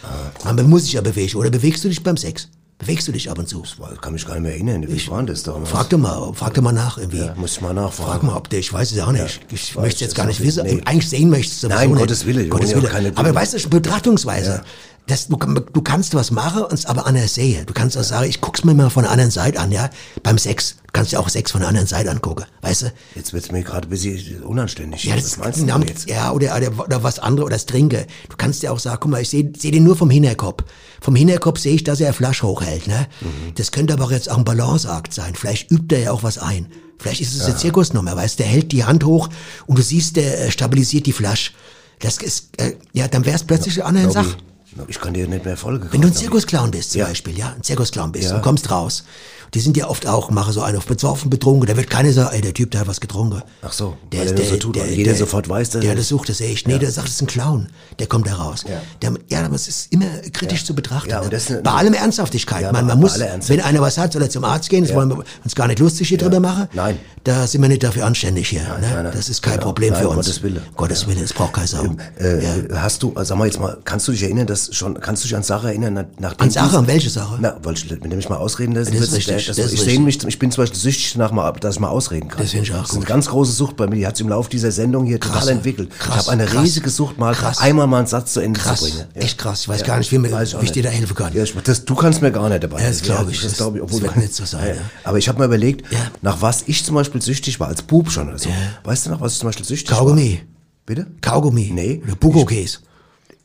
Ah. Man muss sich ja bewegen. Oder bewegst du dich beim Sex? Bewegst du dich ab und zu? Boah, kann mich gar nicht mehr erinnern. Wie war das damals? Frag doch mal, frag doch mal nach irgendwie. Ja, muss ich mal nachfragen. Frag mal, ob der, ich weiß es auch nicht. ich weiß möchte es jetzt gar nicht wissen. Nee. Eigentlich sehen möchtest du Nein. Gottes Wille, Gottes ja Wille. keine- Aber weißt du, Betrachtungsweise. Das, du, du kannst was machen und es aber anders sehen. Du kannst auch sagen, ich guck's mir mal von der anderen Seite an, ja. Beim Sex. Du kannst dir auch Sex von der anderen Seite angucken. Weißt du? Jetzt wird's mir gerade ein bisschen unanständig. Ja, das was meinst du denn jetzt? ja, oder, oder, oder was andere, oder das Trinken. Du kannst dir auch sagen, guck mal, ich sehe seh den nur vom Hinterkopf. Vom Hinterkopf sehe ich, dass er eine Flasche hochhält, ne? Mhm. Das könnte aber jetzt auch ein Balanceakt sein. Vielleicht übt er ja auch was ein. Vielleicht ist es eine Zirkusnummer, weißt du, der hält die Hand hoch und du siehst, der äh, stabilisiert die Flasche. Das ist, äh, ja, dann wär's plötzlich eine andere Sache. Ich kann dir nicht mehr folgen. Wenn du ein Zirkusclown bist zum Ja. Beispiel, ja, ein Zirkusclown bist Ja. und kommst raus. Die sind ja oft auch, machen so einen auf besoffen, betrunken, da wird keiner sagen, ey, der Typ, der hat was getrunken. Ach so, der ist er nur so tut, weil jeder sofort weiß, dass der er- das sucht, das ich. Nee, der sagt, das ist ein Clown, der kommt da raus. Ja. Der, ja, aber es ist immer kritisch zu betrachten. Ja, ne? das bei allem Ernsthaftigkeit. Ja, man, man muss, wenn einer was hat, soll er zum Arzt gehen, das Ja. wollen wir uns gar nicht lustig hier drüber machen. Nein. Da sind wir nicht dafür anständig hier. ne? nein, nein. Das ist kein Genau. Problem Nein, für uns. Gottes Wille. Gottes Wille, es braucht keine Sau. Äh, ja. Hast du, sag mal jetzt mal, kannst du dich erinnern, dass schon, kannst du dich an Sache erinnern, nach- nachdem An Sache? An welche Sache? Na, weil ich, wenn du mich mal ausreden lässt, Das ist richtig, das, das ich mich, ich bin zum Beispiel süchtig danach mal, dass ich mal ausreden kann. Das finde ich auch Das ist eine ganz große Sucht bei mir, die hat sich im Laufe dieser Sendung hier total Krasse. entwickelt. Krass, ich habe eine krass. riesige Sucht, mal Krass. einmal mal einen Satz zu Ende Krass, zu bringen. echt krass. Ich weiß gar nicht, wie mir- ich wie ich dir da helfen kann. Ja, ich, das, du kannst mir gar nicht dabei Ja, das helfen. glaub ich. Das, glaube ich, obwohl das wird nicht so sein, ja. Aber ich habe mir überlegt, Ja. nach was ich zum Beispiel süchtig war, als Bub schon oder so. Weißt du noch, was ich zum Beispiel süchtig war? Kaugummi. Bitte? Kaugummi. Nee. Oder Bugokäse.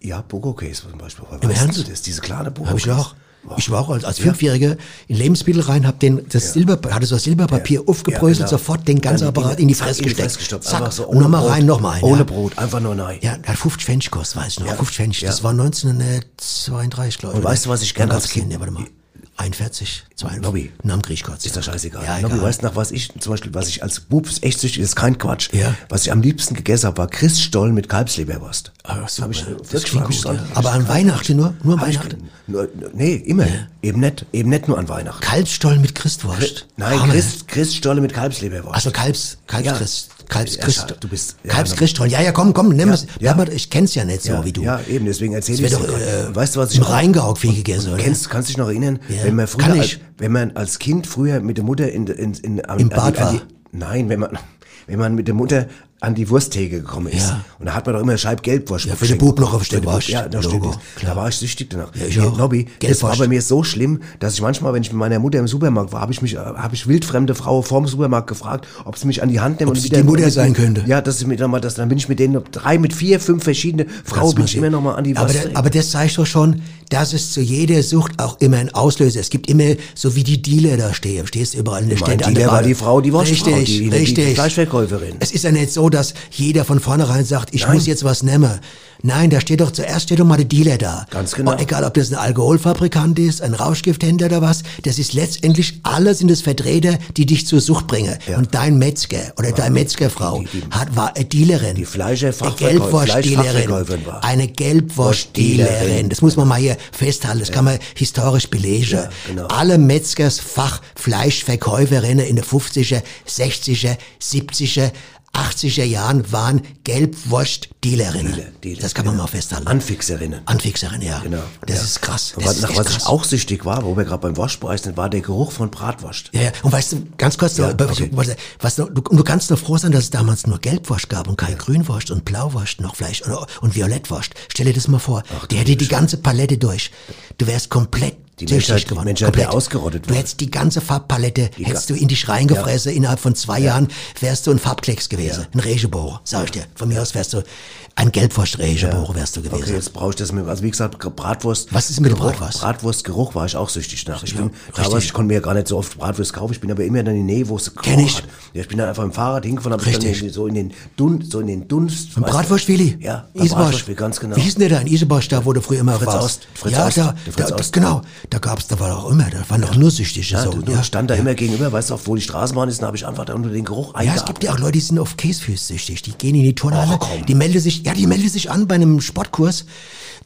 Ja, Bogo-Case zum Beispiel. Im Ernst? du das? Diese kleine bogo Habe ich auch. Ich war auch als, als Fünfjähriger in Lebensmittel rein, hab den, das Silber, hatte so das Silberpapier aufgebröselt, genau. sofort den ganzen Apparat in die zack, Fresse gesteckt. gestopft. Zack, Einfach so und nochmal rein, nochmal ein. Ohne ja. Brot, einfach nur nein. Ja, hat 50 Pfennig gekostet, weiß ich noch. Ja. 50 Pfennig. Das Ja. war 1932, glaube ich. Und weißt du, was ich gern als Kind- ja, warte mal. 41, 42. Nobby. Namen krieg ich kurz. Ist doch scheißegal. Ja, Nobby, weißt du, nach was ich zum Beispiel, was ich als Bub echt süchtig, ist kein Quatsch. Ja. Was ich am liebsten gegessen habe, war Christstollen mit Kalbsleberwurst. Ah, super. Hab ich, das wirklich, ich gut, ja. Aber an Weihnachten nur? Nur an Weihnachten? Nur, nee, immer. Eben nicht, eben nicht nur an Weihnachten. Kalbsstollen mit Christwurst. Nein. Christ, Christstolle mit Kalbsleberwurst. Also Kalbs, Kalbschrist, Kalbschrist, Ja, du bist- ja, Kalbschriststollen. Ja, ja, komm, komm, nimm es. ja. Ja, ich kenn's ja nicht so ja, wie du. Ja, eben, deswegen erzähle Das ich doch, äh, weißt du, was ich Im Rheingau viel gegessen, oder? Kennst, kannst dich noch erinnern, wenn man früher, als, wenn man als Kind früher mit der Mutter in, in, in, an, Im an Bad an war? Nein, wenn man, wenn man mit der Mutter an die Wursttheke gekommen ist. Ja. Und da hat man doch immer eine Scheibe Gelbwurst Ja, für den. Bub noch auf Bub, Wurst. Ja, Logo, Wurst. klar. Da war ich süchtig danach. Ja, ich auch. Nobby, das war bei mir so schlimm, dass ich manchmal, wenn ich mit meiner Mutter im Supermarkt war, habe ich mich, habe ich wildfremde Frau vorm Supermarkt gefragt, ob sie mich an die Hand nehmen Ob und sie die Mutter sein könnte. Ja, dass sie mir dann mal das, dann bin ich mit denen drei, mit vier, fünf verschiedene Frauen bin ich immer noch mal an die aber, Wurst. da, aber das zeigt doch schon, dass es zu jeder Sucht auch immer ein Auslöser Es gibt immer, so wie die Dealer da stehen, stehst du überall in der Städte. an der Dealer war die Frau, die Wurstfrau, Richtig, die- die- die richtig. Fleischverkäuferin. Es ist ja nicht so, dass jeder von vornherein sagt, ich Nein. muss jetzt was nehmen. Nein, da steht doch zuerst steht doch mal der Dealer da. Ganz genau. Und egal, ob das ein Alkoholfabrikant ist, ein Rauschgifthändler oder was, das ist letztendlich, alle sind es Vertreter, die dich zur Sucht bringen. Ja. Und dein Metzger oder deine Metzgerfrau Die- die- hat, war eine Dealerin. Die Fleischer- Eine Fachverkäu- Geldwurstdealerin. Fleischfachverkäuferin war. Eine Geldwurstdealerin. Dealerin. Das muss man mal hier festhalten. Das kann man historisch belegen. Ja, genau. Alle Metzgers Fachfleischverkäuferinnen in den 50er, 60er, 70er, 80er Jahren waren Gelbwurstdealerinnen. Dealer, Dealer, das kann man genau. mal festhalten. Anfixerinnen. Anfixerin, ja. Genau. Das ja. ist krass. Und Das was, nach was krass. ich auch süchtig war, wo wir gerade beim Waschbereich sind, war der Geruch von Bratwurst. Ja, ja, und weißt du, ganz kurz, Ja, noch, okay. was, du, du kannst nur froh sein, dass es damals nur Gelbwurst gab und kein Grünwurst und Blauwurst noch vielleicht und, und Violettwurst. Stell dir das mal vor. die hätte die ganze Palette durch. Du wärst komplett Die Menschheit- die geworden. Menschheit komplett. ausgerottet Du worden. hättest die ganze Farbpalette, Die hättest du in dich reingefressen. Innerhalb von zwei Jahren wärst du ein Farbklecks gewesen. Ja. Ein Regebohrer, sag ich dir. Von mir aus wärst du ein Gelbwurst-Regebohrer wärst du gewesen. Okay, jetzt brauche ich das mit, also wie gesagt, Bratwurst. Was ist mit der Geruch, Bratwurst? Bratwurstgeruch war ich auch süchtig nach. Ich bin, teilweise, ich konnte mir ja gar nicht so oft Bratwurst kaufen, ich bin aber immer in die Nähe, wo es Kenn ich. hat. Ja, ich bin dann einfach im Fahrrad hingefahren, habe ich dann so in den Dunst, so in den Dunst. Ein du? Bratwurstwilli? Ja. Bratwurstwilli, ganz genau. Wie hieß denn der da in Isebosch, da wo du früher immer Fritz? Ost, Fritz ja, Ost, da, der Fritz da, Ost. genau. Da gab's, da war doch immer, da waren doch nur Süchtige. Ja, so, du, ja. stand da ja. immer gegenüber, weißt du, auch wo die Straßenbahn ist, dann habe ich einfach da unter den Geruch Ja, es gibt ja auch Leute, die sind auf Käsefüß süchtig. Die gehen in die Turnhalle, komm. die melden sich, ja, die melden sich an bei einem Sportkurs.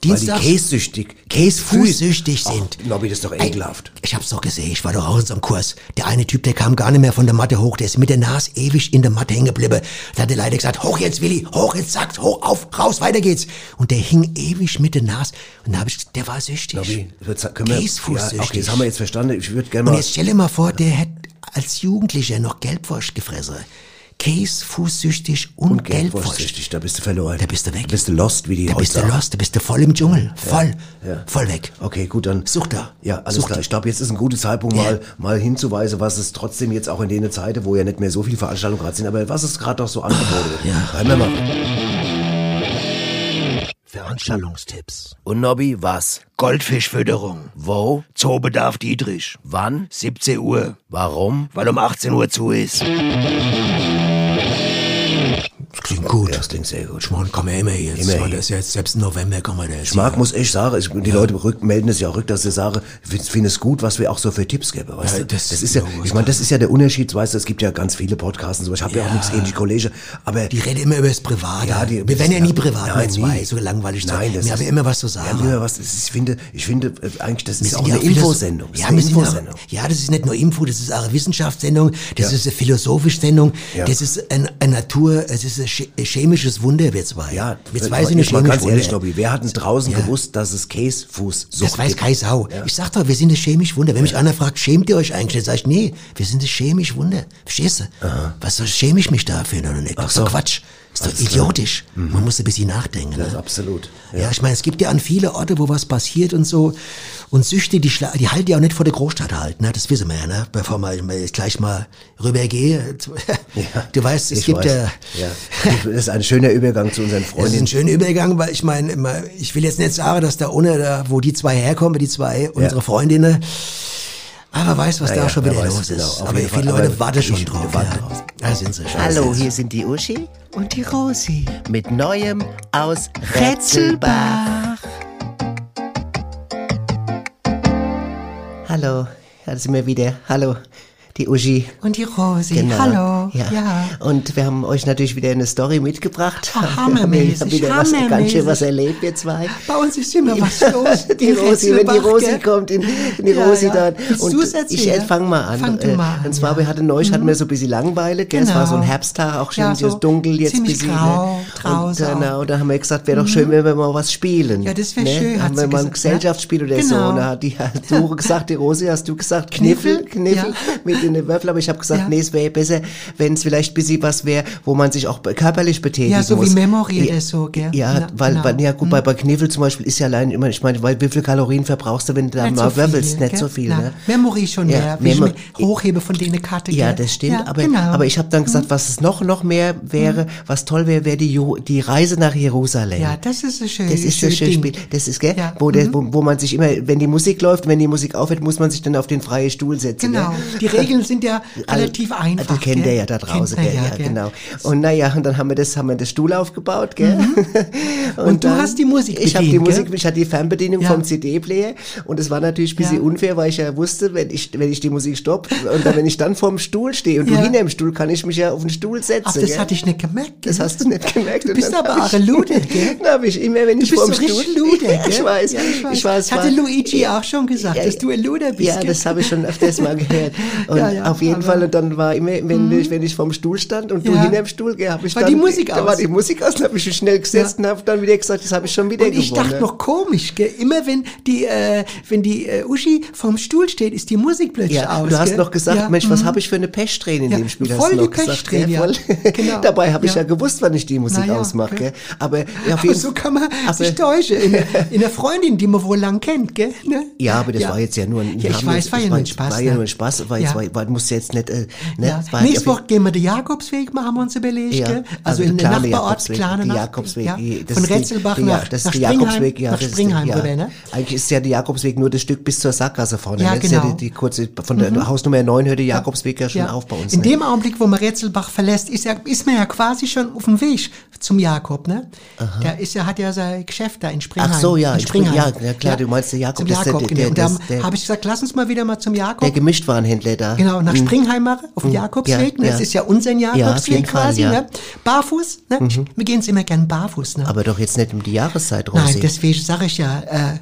Weil die Dienstags, kässüchtig, Käsefußsüchtig Ach, sind. Nobby, das ist doch Ey, ekelhaft. Ich hab's doch gesehen, ich war doch auch in so einem Kurs. Der eine Typ, der kam gar nicht mehr von der Matte hoch, der ist mit der Nase ewig in der Matte hängen geblieben. Da hat der Leiter gesagt, hoch jetzt, Willi, hoch jetzt, zack, hoch, auf, raus, weiter geht's. Und der hing ewig mit der Nase. Und da hab ich, der war süchtig. Wir, Käsefußsüchtig. ja, okay, das haben wir jetzt verstanden. Ich würde gerne Und mal. jetzt stell dir mal vor, der hätte als Jugendlicher noch Gelbwurst gefressen. Käsefußsüchtig und, und Gelbwurst. Gelbwurstsüchtig, da bist du verloren. Da bist du weg. Da bist du lost, wie die Da bist du lost, da bist du voll im Dschungel. Voll. ja. Voll weg. Okay, gut, dann. Sucht da. Ja, alles Sucht klar. da. Ich glaube, jetzt ist ein guter Zeitpunkt, Ja. mal, mal hinzuweisen, was es trotzdem jetzt auch in den Zeiten, wo ja nicht mehr so viele Veranstaltungen gerade sind, aber was es gerade noch so angeboten wird. Ja. Hören wir mal. Veranstaltungstipps. Und Nobby, was? Goldfischfütterung. Wo? Zoobedarf Dietrich. Wann? 17 Uhr. Warum? Weil um 18 Uhr zu ist. Klingt. Ja, sehr gut. Meine, kann man immer jetzt. Immer das ja jetzt selbst im November kann man das. Ich mag, muss ich sagen, ich, die Leute rück, melden es ja auch rück, dass sie sagen, ich finde es gut, was wir auch so für Tipps geben, weißt Ja, das- Das, ist ja, ja, ich meine, das ist ja der Unterschied, weißt du, es gibt ja ganz viele Podcasts und so, ich habe ja. Ja. auch nichts gegen die Kollegen, aber Die reden immer über das Private. Ja, die- wir werden ja nie ja, privat, nein, wir zwei, nie. so langweilig. Nein, das wir haben immer was zu ja, sagen. immer was, es ist, ich finde, ich finde, äh, eigentlich, das Wir ist auch ja eine Infosendung. Ja, eine wir Infosendung. ja, das ist nicht nur Info, das ist auch eine Wissenschaftssendung, das Ja. ist eine philosophische Sendung, Ja. das ist ein, eine Natur, es ist ein ch- ein chemisches Wunder, wir zwei. Ja, wir jetzt sind ein jetzt mal ganz ehrlich. Nobby, wer hat denn draußen Ja. gewusst, dass es Käsefußsucht Das weiß kein Sau. Ich sag doch, wir sind das chemisch Wunder. Wenn mich einer fragt, schämt ihr euch eigentlich? Dann sag ich, nee, wir sind das chemisch Wunder. Verstehst du? Was soll schäme ich mich dafür nicht? Das ist so. Quatsch. Ist doch idiotisch. Man muss ein bisschen nachdenken. Ne? absolut. Ja. ich meine, es gibt ja an viele Orte, wo was passiert und so. Und Süchte, die, die halten ja auch nicht vor der Großstadt halt, ne? Das wissen wir ja, ne? Bevor man gleich mal rübergehe. [laughs] Du weißt, es gibt weiß. ja, ja. Das ist ein schöner Übergang zu unseren [laughs] das ist ein schöner Übergang, weil ich meine, ich will jetzt nicht sagen, dass da ohne, da, wo die zwei herkommen, die zwei, unsere Freundinnen, aber weiß, was Ja, da ja, schon wieder los genau, ist. auf aber viele Fall. Leute warten schon drauf. Ja. Da sind sie schon. Hallo, hier sind die Uschi Und die Rosi. mit Neuem aus Rätselbach. Hallo, da sind wir wieder. Hallo, die Uschi. Und die Rosi. Genau. Hallo. Ja. ja. Und wir haben euch natürlich wieder eine Story mitgebracht. Wir hammermäßig, haben wieder was, ganz schön was erlebt, wir zwei. Bei uns ist immer was los. [laughs] Die Rosi, wenn die Rosi kommt, in, in die Ja, Rosi ja. dann. Willst und ich äh, fang mal an. Fang du Äh, mal an, Und zwar. Mhm. wir hatten neulich, hatten wir so ein bisschen Langeweile, gell? Es war so ein Genau. Herbsttag, auch schön Ja, so dunkel jetzt ziemlich bisschen. grau, ne? Und, genau, da haben wir gesagt, wäre doch schön, wenn wir mal was spielen. Ja, das wär ne? schön, Haben wir mal ein ja. Gesellschaftsspiel oder so. Genau. Und da hat die [laughs] du gesagt, die Rosi, hast du gesagt, Kniffel, Kniffel, ja. Mit in den Würfel. Aber ich habe gesagt, Ja. nee, es wäre besser, wenn es vielleicht ein bisschen was wäre, wo man sich auch körperlich betätigen Ja, so muss. wie Memory Ja, oder so, gell? Ja, Ja, weil, genau. weil, ja gut, bei, bei Kniffel zum Beispiel ist ja allein immer, ich meine, weil wie viel Kalorien verbrauchst du, wenn du da Nicht mal so wirbelst? viel, Nicht gell? so viel, ne? Memory schon Ja, mehr. Wie ich Memo- hochhebe von denen Karte, Ja, gell? das stimmt. Ja, aber, genau. Mhm. aber ich habe dann gesagt, was es noch noch mehr wäre, was toll wäre, wäre die, die Reise nach Jerusalem. Ja, das ist ein schönes Das ist das schöne Spiel. Das ist, gell, Ja, wo, der, mhm. wo, wo man sich immer, wenn die Musik läuft, wenn die Musik aufhört, muss man sich dann auf den freien Stuhl setzen. Genau. Gell? Die [laughs] Regeln sind ja Also, relativ einfach. Die kennt gell? ihr ja da draußen, gell? Ja, gell? genau. Und naja, und dann haben wir das, haben wir das Stuhl aufgebaut, gell? [laughs] Und du hast die Musik Ich habe die bedient, Musik, gell? ich hatte die Fernbedienung Ja. vom CD-Player und es war natürlich ein bisschen Ja. unfair, weil ich ja wusste, wenn ich, wenn ich die Musik stopp und dann, wenn ich dann vorm Stuhl stehe und du hinter dem Stuhl, kann ich mich ja auf den Stuhl setzen. Ach, das gell? hatte ich nicht gemerkt. Das gell? hast du nicht gemerkt. Du bist aber auch Lude, gell? [laughs] Dann habe ich immer, wenn ich Du bist vorm so Stuhl Lude, [laughs] gell? ich weiß, ich weiß. ich weiß. Das hatte Luigi auch schon gesagt, dass du ein Luder bist. Ja, das habe ich schon öfters mal gehört. Und Ja, ja, auf jeden Fall, und dann war immer, wenn, ich, wenn ich vorm Stuhl stand und du Ja. hinterm Stuhl, gell, habe ich War dann, die Musik da aus? war die Musik aus, dann habe ich mich schnell gesetzt und habe dann wieder gesagt, das habe ich schon wieder Und ich gewonnen. dachte noch komisch, gell? Immer wenn die, äh, wenn die äh, Uschi vorm Stuhl steht, ist die Musik plötzlich ja, aus. du hast gell? noch gesagt, ja, Mensch, was mhm. habe ich für eine Pechsträhne in Ja, dem Spiel? voll die Pechsträhne, ja. Genau. [laughs] Dabei habe ich Ja. ja gewusst, wann ich die Musik ja, ausmache. gell. Aber ja, Aber so kann man sich täuschen. In, in einer Freundin, die man wohl lang kennt, gell? Ne? Ja, aber das war jetzt ja nur ein Ja, ich weiß, war ja nur ein Spaß, War ja ne? nur ein Spaß, Ja. War, war, musste jetzt nicht, äh, ne? Ja. Nächste Woche gehen wir den Jakobsweg, machen wir uns überlegt, Ja, gell? also Also, in der den Nachbarort, kleine die Nach- Jakobsweg, ja, die- von die- Retzelbach die, nach, ja, das nach ist der Springheim, Jakobsweg, ja, nach Springheim ja. rüber, ne? Eigentlich ist ja der Jakobsweg nur das Stück bis zur Sackgasse vorne. Ja, ist ja genau. die, die kurze, von der Hausnummer 9 hört der Jakobsweg ja schon auf bei uns. In ne? dem Augenblick, wo man Retzelbach verlässt, ist, ja, ist man ja quasi schon auf dem Weg zum Jakob, ne? Der ist ja, hat ja sein Geschäft da in Springheim. Ach so, ja, in in Spring- ja, klar, du meinst der Jakob, Zum Jakob, genau. Und da habe ich gesagt, lass uns mal wieder mal zum Jakob. Der Gemischtwarenhändler da. Genau, nach Mhm. Springheim machen, auf dem Jakobsweg. ja, ne? Das ist ja unser Jakobsweg Fall, quasi. Mhm. Ne? Barfuß. Ne? Wir gehen immer gern barfuß. Ne? Aber doch jetzt nicht um die Jahreszeit, Rosi. Nein, deswegen sage ich ja, äh,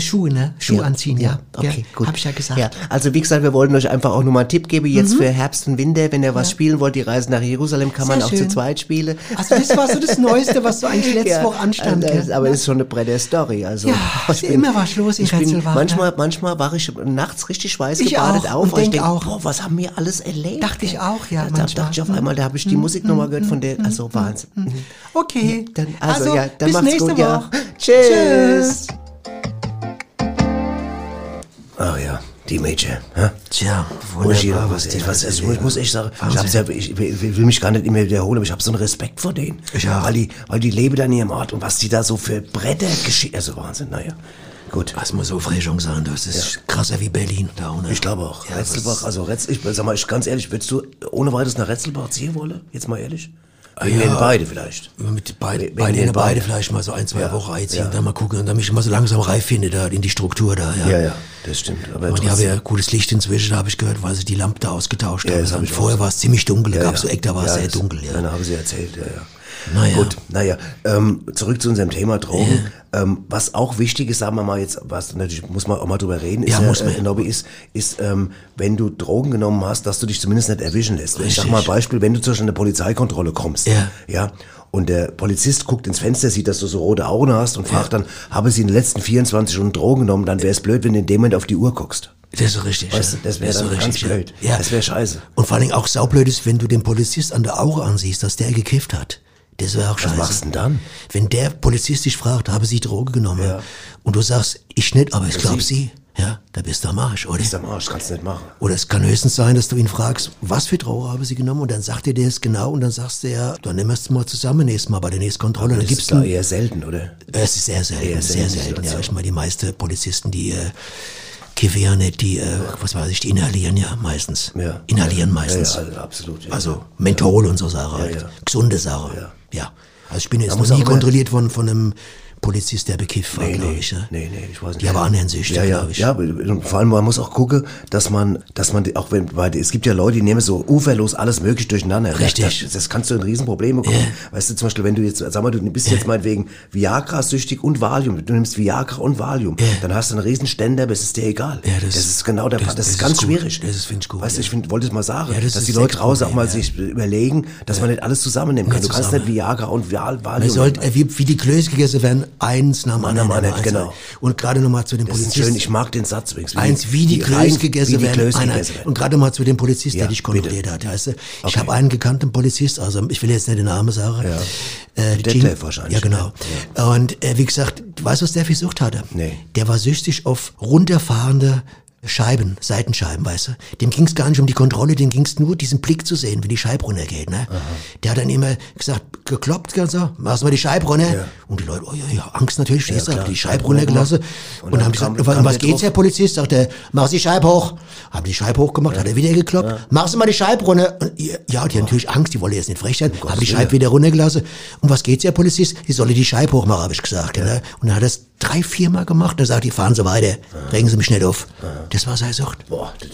Schuhe, ne? Schuhe anziehen, ja. Okay, gut. Hab ich ja gesagt. Mhm. Ja, also wie gesagt, wir wollten euch einfach auch nur mal einen Tipp geben, jetzt für Herbst und Winter, wenn ihr was spielen wollt, die Reise nach Jerusalem kann Sehr man auch zu schön. zweit spielen. Also das war so das [laughs] Neueste, was so eigentlich letzte Woche anstand. also, aber das ist schon eine breite Story. Also, Ja, [laughs] ich ist immer was los in ich bin, Retzelbach, manchmal, manchmal wache ich nachts richtig schweißgebadet Ich auch auf, und weil ich denk denke, auch. boah, was haben wir alles erlebt? Dachte ich auch, ja, Da, manchmal. Mhm. dachte ich auf einmal, da habe ich die Musik nochmal gehört von der, also Wahnsinn. Mhm. Okay, Dann, also, ja, dann bis macht's nächste gut, Woche. ja. Tschüss. Ach ja, die Mädchen. Hä? Tja, Uschi, wunderbar, was, was was, alles ich muss, muss echt sagen, ich, hab's ja, ich, ich will mich gar nicht immer wiederholen, aber ich habe so einen Respekt vor denen. Ich auch. Weil die, weil die leben da in ihrem Ort und was die da so für Bretter geschehen. Also Wahnsinn, naja. Gut. Was muss so Aufregung sein, das ist krasser wie Berlin da, oder? Ich glaube auch. Ja, Retzelbach, also Retz, ich sag mal, ich, ganz ehrlich, würdest du ohne weiteres nach Retzelbach ziehen wollen? Jetzt mal ehrlich? Ah, Wegen ja. beide vielleicht. Mit beide, Wegen bei den denen beide beiden. vielleicht mal so ein, zwei Ja, Wochen einziehen, ja. dann mal gucken und dann mich mal so langsam reif finde da in die Struktur da, ja. Ja, ja, das stimmt. Aber haben trotzdem- ja gutes Licht inzwischen, da habe ich gehört, weil sie die Lampe da ausgetauscht Ja, haben. hab ich Vorher war es ziemlich dunkel, da gab es so Eck, da war es sehr dunkel, ja. Dann haben sie erzählt, ja, ja. Naja. Gut, naja, ähm, zurück zu unserem Thema Drogen. Ähm, was auch wichtig ist, sagen wir mal jetzt, was natürlich muss man auch mal drüber reden, ist Ja, ja, muss man. äh, Nobby, ist, ist ähm, wenn du Drogen genommen hast, dass du dich zumindest nicht erwischen lässt. Ich sag Richtig. mal ein Beispiel, wenn du zum Beispiel an eine Polizeikontrolle kommst, Ja. ja, und der Polizist guckt ins Fenster, sieht, dass du so rote Augen hast und fragt dann, habe sie in den letzten 24 Stunden Drogen genommen, dann wäre es blöd, wenn du in dem Moment auf die Uhr guckst. Das ist richtig. Weißt ja. du, das wäre ist so ganz richtig, blöd. Ja. Das wäre scheiße. Und vor allen Dingen auch saublöd ist, wenn du den Polizist an der Auge ansiehst, dass der gekifft hat. Das wäre auch scheiße. machst du denn dann? Wenn der Polizist dich fragt, haben Sie Droge genommen? Und du sagst, ich nicht, aber ich glaube Sie. Ja, da bist du am Arsch, oder? Ist am Arsch, kannst du nicht machen. Oder es kann höchstens sein, dass du ihn fragst, was für Droge haben sie genommen? Und dann sagt er dir das genau und dann sagst du ja, dann nehmen wir es mal zusammen nächstes Mal bei der nächsten Kontrolle. Dann Das ist da eher selten, oder? es ist sehr selten, Eher sehr selten, selten. Ja, ich meine, die meisten Polizisten, die äh, kiffen nicht, die, äh, was weiß ich, die inhalieren ja meistens. Ja. Inhalieren meistens. Ja, ja, also absolut. Ja. Also Menthol und so Sachen halt. ja. Gesunde Sache. Ja. Also ich bin jetzt noch muss nie kontrolliert worden von einem Polizist, der bekifft war, Nee, glaube ich. Ne? nee, nee, ich weiß nicht. Die aber anhängsüchtig, ja, ja, ich. Ja, und vor allem, man muss auch gucken, dass man, dass man, auch wenn, weil es gibt ja Leute, die nehmen so uferlos alles möglich durcheinander. Richtig. Das, das kannst du in Riesenprobleme kommen. Weißt du, zum Beispiel, wenn du jetzt, sag mal, du bist jetzt meinetwegen Viagra-süchtig und Valium. Du nimmst Viagra und Valium. Dann hast du einen Riesenständer, aber es ist dir egal. Ja, das- das, ist genau der, das- das, das ist ganz gut. schwierig. Das ist, find ich gut, Weißt du, ich find, wollte es mal sagen, Ja, das dass die Leute draußen auch mal sich überlegen, dass man nicht alles zusammennehmen kann. Du kannst nicht Viagra und Valium. sollte, äh, wie, wie die Klöße gegessen werden, eins nach dem anderen. Mann, eins genau. nach- Und gerade nochmal zu das ist Polizisten. schön, ich mag den Satz übrigens. Eins, wie die, rein- Klöße gegessen wie die werden. Klöße einer. gegessen werden. Und gerade mal zu dem Polizist, Ja, der dich kontrolliert hat. Weißt du? Ich Okay. habe einen gekannten Polizist, also ich will jetzt nicht den Namen sagen. Äh, Detlef wahrscheinlich, Ja, genau. Und äh, wie gesagt, weißt du, was der für Sucht hatte? Nee. Der war süchtig auf runterfahrende Scheiben, Seitenscheiben, weißt du. Dem ging es gar nicht um die Kontrolle, dem ging es nur, diesen Blick zu sehen, wie die Scheibe runtergeht. Ne? Der hat dann immer gesagt, gekloppt, ganz so, machst du mal die Scheibe runter. Und die Leute, oh ja, ja, Angst natürlich, stehst du, klar. haben die Scheibe runtergelassen. Und, Und dann haben gesagt, um was geht's, drauf. Herr Polizist? Sagt er, mach die Scheibe hoch. Haben die Scheibe hochgemacht, hat er wieder gekloppt. Machst du mal die Scheibe runter. Und, ja, die haben natürlich Angst, die wollen jetzt nicht frech sein. haben die Scheibe wieder runtergelassen. Und was geht's, Herr Polizist? Die solle die Scheibe hochmachen, habe ich gesagt. Ne? Und dann hat er es drei, viermal gemacht. Dann sagt die, fahren Sie weiter. Regen Sie mich nicht auf. Das war seine Sucht.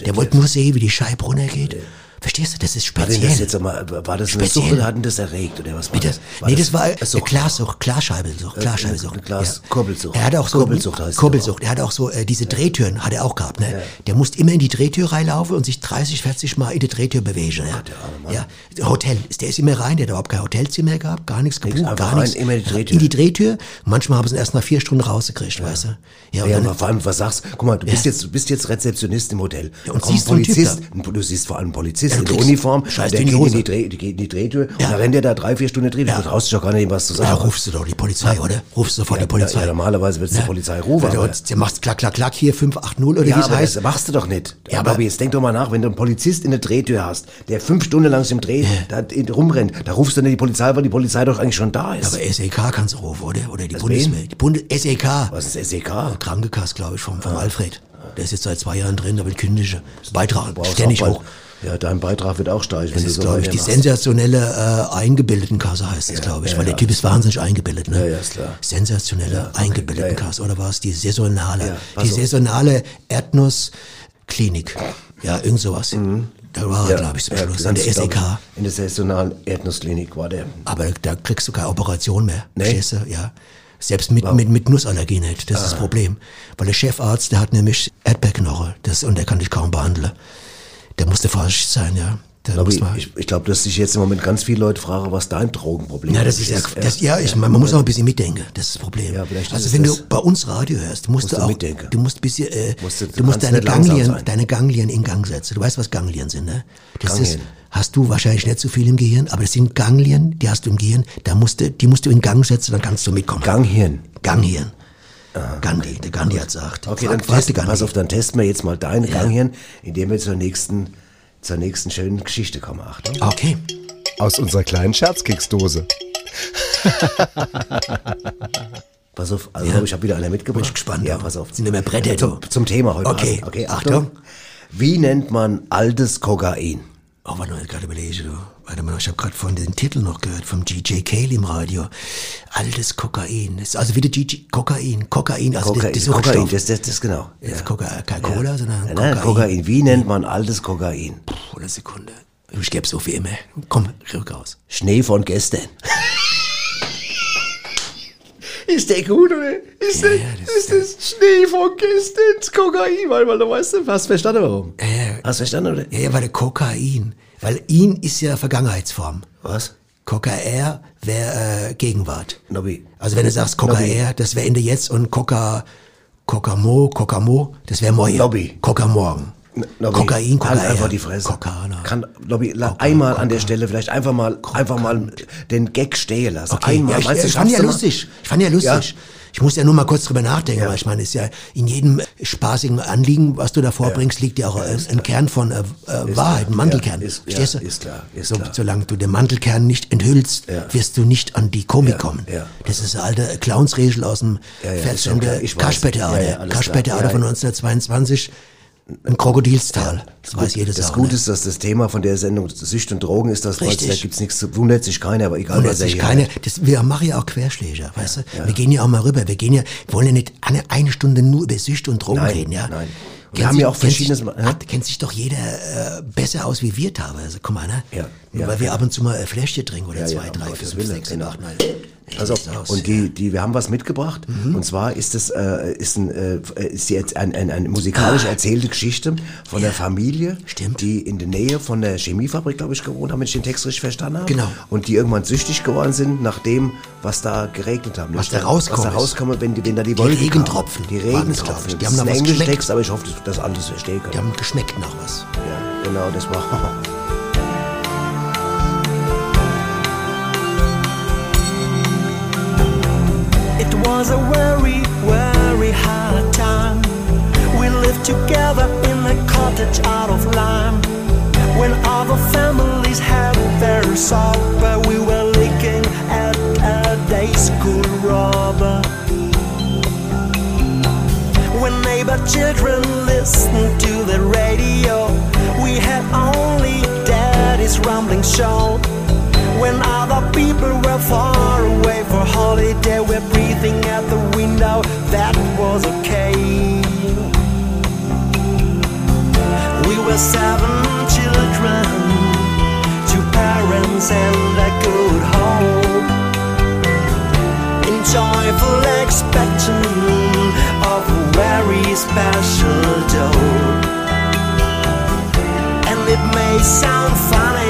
Der wollte nur sehen, wie die Scheibe runtergeht. Verstehst du? Das ist War speziell. das jetzt einmal, war das eine Speziell. Sucht oder hat ihn das erregt oder was war Bitte? das? nee, das war eine eine Sucht? Klarsucht, Klarscheibelsucht, Klarscheibelsucht. eine Glas- Kurbelsucht. Er hatte auch so Kurbelsucht heißt Kurbelsucht. Er hatte auch so äh, diese Drehtüren, hat er auch gehabt. Ne? Der musste immer in die Drehtür reinlaufen und sich 30, 40 Mal in die Drehtür bewegen. Ja, ja. Hotel, der ist immer rein, der hat überhaupt kein Hotelzimmer gehabt, gar nichts gebucht, einfach gar rein, nichts. immer in die Drehtür. In die Drehtür. Manchmal haben sie ihn erst nach vier Stunden rausgekriegt, weißt du? Ja, und Ja, aber vor allem, was sagst Guck mal, du bist, Ja. jetzt, du bist jetzt Rezeptionist im Hotel. Ja, und siehst Polizist, du siehst vor allem einen Polizist Ja, du in der Uniform, Scheiß der geht in die, Dreh, geht in die Drehtür Ja. und dann rennt der da drei, vier Stunden Drehtür. Du traust dich doch gar nicht, was zu da sagen. rufst du doch die Polizei, oder? Rufst du sofort Ja, die Polizei. ja, ja, normalerweise wird's die Polizei rufen, Ja, der, der macht klack, klack, klack, hier 580 oder ja, wie es heißt. das machst du doch nicht. Ja, Ja, aber- aber jetzt denk doch mal nach, wenn du einen Polizist in der Drehtür hast, der fünf Stunden lang im Dreh da rumrennt, da rufst du nicht die Polizei, weil die Polizei doch eigentlich schon da ist. Aber SEK kannst du rufen, oder? Oder die Bundeswehr. Die SEK. was ist SEK? Krankenkasse, glaube ich, vom, vom Alfred. Der ist jetzt seit zwei Jahren drin, da will kündigen. Beitrag, Du ständig hoch. Ja, dein Beitrag wird auch steigen, Das ist, so glaube ich, die weitermachst. sensationelle äh, Eingebildetenkasse heißt es, glaube ich, ja, weil der ja. Typ ist wahnsinnig eingebildet. Ne? Ja, ja, ist klar. Sensationelle Eingebildetenkasse, oder war es die saisonale? Ja, die saisonale Erdnussklinik. Ja, irgend sowas. Da war er, glaube ich, zum ja, Schluss, in der SEK. In der saisonalen Erdnussklinik war der. Aber da kriegst du keine Operation mehr. Nee. Verstehst du? Ja. Selbst mit, mit, mit Nussallergie nicht. Das ist das Problem. Weil der Chefarzt, der hat nämlich Erdbeerknochen. Das, und der kann dich kaum behandeln. Der musste falsch sein, ja. Ich, ich, ich glaube, dass sich jetzt im Moment ganz viele Leute fragen, was dein Drogenproblem ja, das ist ja, das, ja, ich meine, man muss auch ein bisschen mitdenken. Das ist das Problem. Ja, ist also wenn du bei uns Radio hörst, musst, Musst du auch, mitdenken. du musst ein bisschen, äh, Musst du- du, musst deine Ganglien, deine Ganglien in Gang setzen. Du weißt, was Ganglien sind, ne? Das ist, Ganglien. hast du wahrscheinlich nicht so viel im Gehirn, aber das sind Ganglien, die hast du im Gehirn, da musst du, die musst du in Gang setzen, dann kannst du mitkommen. Ganghirn. Ganghirn. Gandhi, der Gandhi hat gesagt. Okay, Frag- dann frag test, die Gandhi. pass auf, dann testen wir jetzt mal dein Ganghirn, indem wir zur nächsten, zur nächsten schönen Geschichte kommen. Achtung. Okay. Aus unserer kleinen Scherzkeksdose. [laughs] Pass auf, also ich habe wieder einer mitgebracht. Bin ich gespannt, Ja, pass auf. Sind immer Bretter, du. zum, zum Thema heute. Okay, Abend. okay Achtung. Achtung. Wie nennt man altes Kokain? Oh, warte mal, gerade überlege, du. Warte mal, ich habe gerade von den Titel noch gehört, vom GJ Cale im Radio. Altes Kokain. Das ist also wieder GJ, Kokain, Kokain, also Kokain, das, das Kokain, das, das, das genau. Das Ja. Koka, kein Cola, sondern Nein, Kokain. nein, Kokain. Wie nennt man altes Kokain? Puh, eine Sekunde. Ich gebe so viel immer. Komm, rück aus. Schnee von gestern. [laughs] Ist der gut, oder? Ist, Ja, der, ja, das ist ist das Schnee von gestern das Kokain? Weil, weil du weißt, hast du verstanden, warum? Ja, ja. Hast du verstanden, oder? Ja, ja, weil der Kokain. Weil ihn ist ja Vergangenheitsform. Was? Kokaer wäre äh, Gegenwart. Nobby. Also wenn du sagst Kokaer, das wäre Ende jetzt und Koka, Kokamo, Kokamo, das wäre morgen. Lobby. Koka morgen. Lobby, Kokain, Kokain. Halt einfach die Fresse. Kokana. Kann, Lobby, la- einmal an der Stelle vielleicht einfach mal, einfach mal den Gag stehen lassen. Okay, einmal. ja, ich, du, ich fand ja lustig. Ich fand ja lustig. Ich muss ja nur mal kurz drüber nachdenken, weil ich meine, ist ja in jedem spaßigen Anliegen, was du da vorbringst, liegt ja auch ein, ein Kern von äh, äh, Wahrheit, ein Mantelkern. Ja, ist- ja, Verstehst du? ist klar, ist so, klar. Solange du den Mantelkern nicht enthüllst, wirst du nicht an die Komik Ja, kommen. ja. Das ist eine alte Clownsregel aus dem Ja, ja. Kaschbette-Ader. Ja, ja, klar. von Ja, 1922. Ein Krokodilstal. Das weiß jeder Das Gute ne? ist, dass das Thema von der Sendung Sücht und Drogen ist, das Richtig. da gibt's nichts zu, wundert sich keiner, aber egal Wundert was er sich keine, das, wir machen ja auch Querschläger, weißt du? Wir gehen ja auch mal rüber. Wir gehen ja, wollen ja nicht eine, eine Stunde nur über Süchte und Drogen Nein, reden, ja? nein. Wir Kennt haben sich- ja auch kennt verschiedenes sich, Mal- ja? kennt sich doch jeder äh, besser aus wie wir teilweise. Guck mal, ne? Ja, Nur ja, weil wir ja. ab und zu mal ein Fläschchen trinken oder Ja, zwei, drei, Gottes fünf, sechs, genau. acht, neun. Auf. Und die, die, wir haben was mitgebracht. Und zwar ist es, äh, ist ein, äh, ist jetzt ein, ein, eine musikalisch erzählte Geschichte von der Familie, Stimmt. die in der Nähe von der Chemiefabrik, glaube ich, gewohnt haben, wenn ich den Text richtig verstanden habe. Genau. Und die irgendwann süchtig geworden sind, nach dem, was da geregnet haben. Was Nämlich da rauskommt Was da rauskommt, wenn, die- wenn da die Wolken Regentropfen kamen. Die Regentropfen. das. Die Das haben da was geschmeckt. Text, aber ich hoffe, dass das alles verstehen können. Die haben geschmeckt nach was. Ja, genau, das war. [laughs] was a very, very hard time. We lived together in a cottage out of lime. When other families had their supper, we were looking at a day school robber. When neighbor children listened to the radio, we had only daddy's rumbling show. When other people were far away for holiday, we're breathing at the window, that was okay. We were seven children, two parents and a good home. In joyful expectation of a very special dough. And it may sound funny,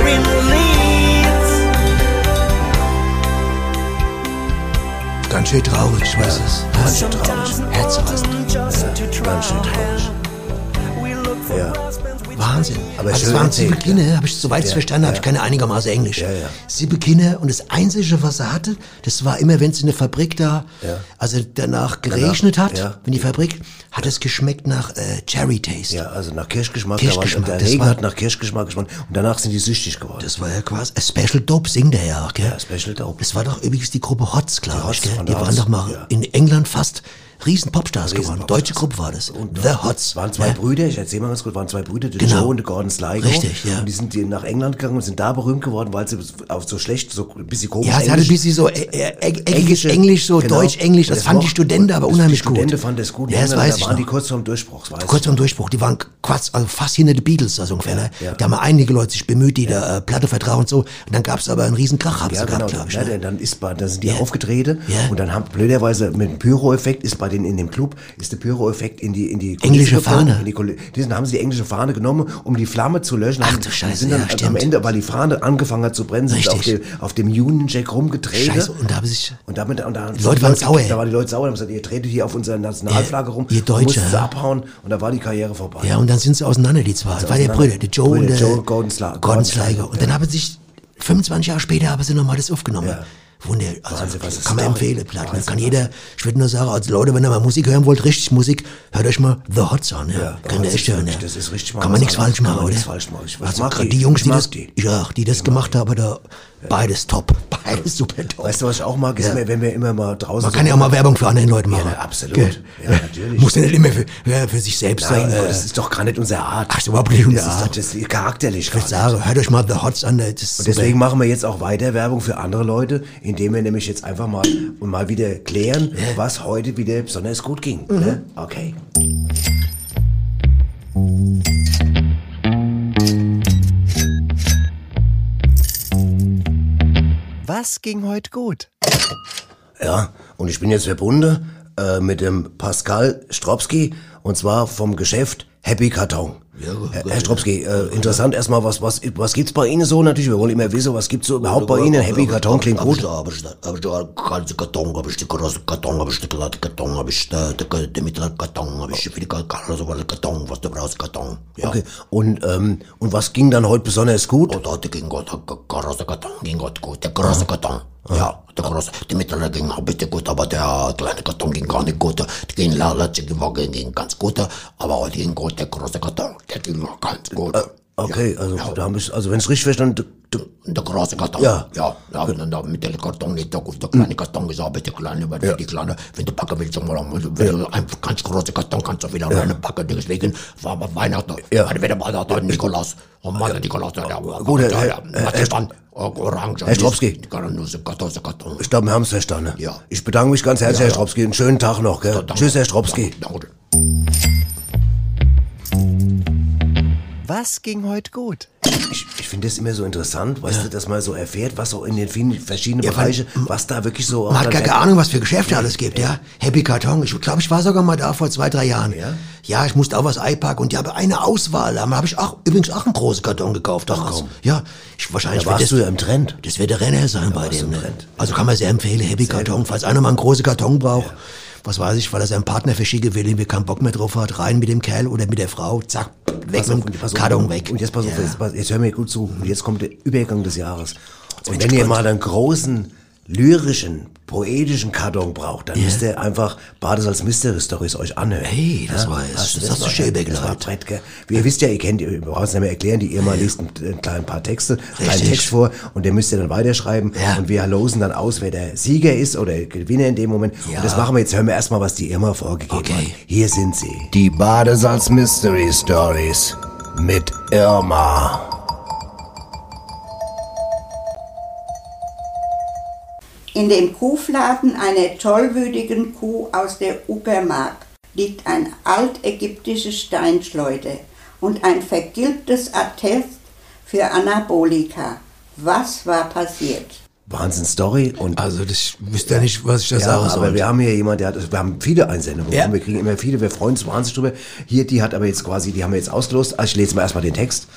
Ganz schön traurig, ich weiß es. Ganz schön traurig. Herzreißend. ganz schön traurig. Ja. Wahnsinn. Aber schön das waren sieben Kinder, habe ich, soweit ich es verstanden habe, ich kann ja einigermaßen Englisch. Ja, ja. Sieben Kinder und das Einzige, was er hatte, das war immer, wenn es in der Fabrik da, also danach geregnet hat, wenn die Fabrik, hat es geschmeckt nach äh, Cherry Taste. Ja, also nach Kirschgeschmack. Kirschgeschmack, der Regen war- hat nach Kirschgeschmack geschmeckt und danach sind die süchtig geworden. Das war ja quasi, a Special Dope singt er ja auch, gell? Ja, Special Dope. Das war doch übrigens die Gruppe Hots, glaube ich, gell? Die der waren doch mal in England fast riesen Popstars geworden. Popstars. Deutsche Gruppe war das. The Hots. Es waren zwei ja? Brüder, ich erzähle mal ganz kurz, waren zwei Brüder, der Genau. Joe und der Gordon Sligo. Richtig, ja. Und die sind die nach England gegangen und sind da berühmt geworden, weil sie auf so schlecht, so ein bisschen komisch Ja, es hatte ein bisschen so äh, äh, eckiges Englisch, so genau. Deutsch-Englisch. Das Und fanden die Studenten aber das- unheimlich Die Studenten gut. fanden das gut. Ja, das weiß da ich waren die noch. kurz vorm Durchbruch, das weiß Kurz vorm Durchbruch, die waren quasi, also fast hinter die Beatles, also ungefähr. ne? ja. Da haben einige Leute sich bemüht, die da äh, Platte vertrauen und so. Und dann gab es aber einen riesen Krach, haben Ja, sie genau. gehabt, glaube ich. ja, ne? dann ist bei, da sind die aufgetreten und dann haben blöderweise mit dem Pyro-Effekt ist bei denen in dem Club ist der Pyro-Effekt in die in die Kulisse Englische Fahne. In die Diesen haben sie die englische Fahne genommen, um die Flamme zu löschen. Ach haben, du Scheiße, sind dann ja, am. Ende, weil die Fahne angefangen hat zu brennen, sind sie auf Richtig. dem, auf dem Union Jack rumgedreht. Scheiße, und da haben sich... Und damit, und da, Die Leute waren sauer. Da waren die Leute sauer, haben gesagt, ihr tretet hier auf unserer Nationalflagge rum. ihr Deutsche, ja. abhauen und da war die Karriere vorbei. Ja, und dann sind sie auseinander, die zwei. Das war der. Brüder, der Joe und der Joe Gordon. Sligo, Und dann haben sie sich, 25 Jahre später haben sie nochmal das aufgenommen. Ja. Wunder, also Wahnsinn, was kann man empfehlen, Platten. Wahnsinn, kann jeder, ich würde nur sagen, als Leute, wenn ihr mal Musik hören wollt, richtig Musik, hört euch mal The Hots an. Ja, Ja, Könnt ihr echt hören. Ja. das ist richtig mal Kann man nichts falsch machen, oder? falsch machen. Ich- also die. Jungs, die das, die. ja, die das gemacht haben, da, beides top. Beides super top. Weißt du, was ich auch mag, ist, Ja. wenn wir immer mal draußen Man kann ja auch mal Werbung für andere Leute machen. Ja, absolut. Gell? Ja, natürlich. Muss ja nicht immer für, für sich selbst Nein, aber äh, das ist doch gar nicht unsere Art. Ach, ist überhaupt nicht unsere das ist Art. Doch, das ist charakterlich Ich würde sagen, hört euch mal The Hots an. Das ist Und deswegen machen wir jetzt auch weiter Werbung für andere Leute, indem wir nämlich jetzt einfach mal und mal wieder klären, was heute wieder besonders gut ging. Mhm. Ne? Okay. Was ging heute gut? Ja, und ich bin jetzt verbunden äh, mit dem Pascal Stropski und zwar vom Geschäft Happy Karton. Herr, Herr Stropski, äh, interessant erstmal, was, was, was gibt's bei Ihnen so? Natürlich, wir wollen immer wissen, was gibt's so überhaupt bei Ihnen? Happy Karton klingt gut. hab ich da, hab ich da ganze Karton, hab ich die große Karton, hab ich die kleine Karton, hab ich da, die, mittlere Karton, hab ich die Karton, so was Karton, was du brauchst, Karton. Ja. Okay. Und, ähm, und was ging dann heute besonders gut? Und heute ging Gott, der große Karton ging Gott gut, der große Karton. Ja, der große, die mittlere ging auch bitte gut, aber der kleine Karton ging gar nicht gut. Die ging la- letzte Woche ging ganz gut, aber heute ging gut, der große Karton, der ging auch ganz gut. Okay, also da haben wir, also wenn es richtig verstanden, Der große Karton. Ja. Ja, ja, wenn dann da mit dem Karton nicht, der, der kleine Karton ist auch bitte klein, weil für die kleine, wenn du packen willst, mal, wenn du einen ganz großen Karton kannst du wieder reinpacken, deswegen war mal Weihnachten, Ja. ja. wieder mal da Nikolaus, und mal der Nikolaus, der, der, Gut, Herr- der, der, was ist dann? Orange. Herr Karton. ich glaube, wir haben es verstanden. Ja. Ich bedanke mich ganz herzlich, Ja, Herr ja. Stropski. Einen schönen Tag noch, gell? Tschüss, Herr Stropski. Danke. Was ging heute gut? Ich, ich finde das immer so interessant, weißt du, dass man so erfährt, was so in den vielen verschiedenen Ja, Bereichen, was da wirklich so... Man hat gar keine Ahnung, was für Geschäfte alles gibt, ja. Happy Karton. Ich glaube, ich war sogar mal da vor zwei, drei Jahren. Ja? Ja, ich musste auch was einpacken und die haben eine Auswahl. Da habe ich auch, übrigens auch einen großen Karton gekauft. Ach, komm. Ja, ich, wahrscheinlich Da warst das, du ja im Trend. das wird der Renner sein bei dem. Ne? Trend. Also kann man sehr empfehlen, Happy Karton. Falls einer mal einen großen Karton braucht, was weiß ich, weil er seinen Partner verschicken will, irgendwie keinen Bock mehr drauf hat, rein mit dem Kerl oder mit der Frau, zack, weg Pass auf, mit und dem Karton weg. Und jetzt pass auf, Ja. jetzt, pass- jetzt hör mir gut zu. Und jetzt kommt der Übergang des Jahres. Und wenn ihr mal einen großen, lyrischen, poetischen Karton braucht, dann müsst ihr einfach Bades als Mystery Stories euch anhören. Hey, das war es. Hast du Das hast du schön Das war gell? Wie ihr wisst ja, ihr kennt, ihr braucht es nicht mehr erklären, die ihr mal liest ein, ein kleines paar Texte, einen kleinen. Text vor und den müsst ihr dann weiterschreiben Ja. und wir losen dann aus, wer der Sieger ist oder Gewinner in dem Moment. Ja. Und das machen wir jetzt, hören wir erstmal, was die Irma vorgegeben Okay. hat. Hier sind sie. Die Badesalz Mystery Stories mit Irma. In dem Kuhfladen einer tollwütigen Kuh aus der Uckermark liegt ein altägyptische Steinschleuder und ein vergilbtes Attest für Anabolika. Was war passiert? Wahnsinn Story und Also, das wüsste ja nicht, was ich da ja, sagen aber wir haben hier jemand, der hat, wir haben viele Einsendungen, Ja. wir kriegen immer viele, wir freuen uns wahnsinnig drüber. Hier, die hat aber jetzt quasi, die haben wir jetzt ausgelost. Also ich lese mal erstmal den Text.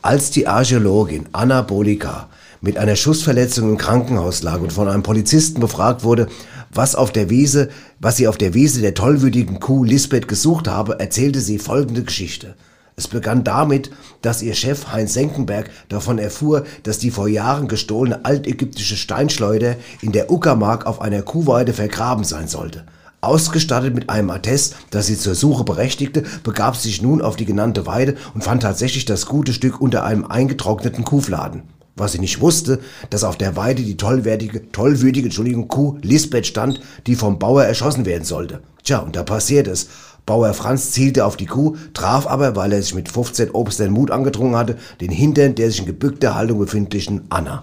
Als die Archäologin Anna Bolika mit einer Schussverletzung im Krankenhaus lag und von einem Polizisten befragt wurde, was auf der Wiese, was sie auf der Wiese der tollwütigen Kuh Lisbeth gesucht habe, erzählte sie folgende Geschichte. Es begann damit, dass ihr Chef Heinz Senckenberg davon erfuhr, dass die vor Jahren gestohlene altägyptische Steinschleuder in der Uckermark auf einer Kuhweide vergraben sein sollte. Ausgestattet mit einem Attest, das sie zur Suche berechtigte, begab sie sich nun auf die genannte Weide und fand tatsächlich das gute Stück unter einem eingetrockneten Kuhfladen. Was sie nicht wusste, dass auf der Weide die tollwertige, tollwürdige, Entschuldigung, Kuh Lisbeth stand, die vom Bauer erschossen werden sollte. Tja, und da passiert es. Bauer Franz zielte auf die Kuh, traf aber, weil er sich mit 15 Obstern Mut angetrunken hatte, den Hintern der sich in gebückter Haltung befindlichen Anna.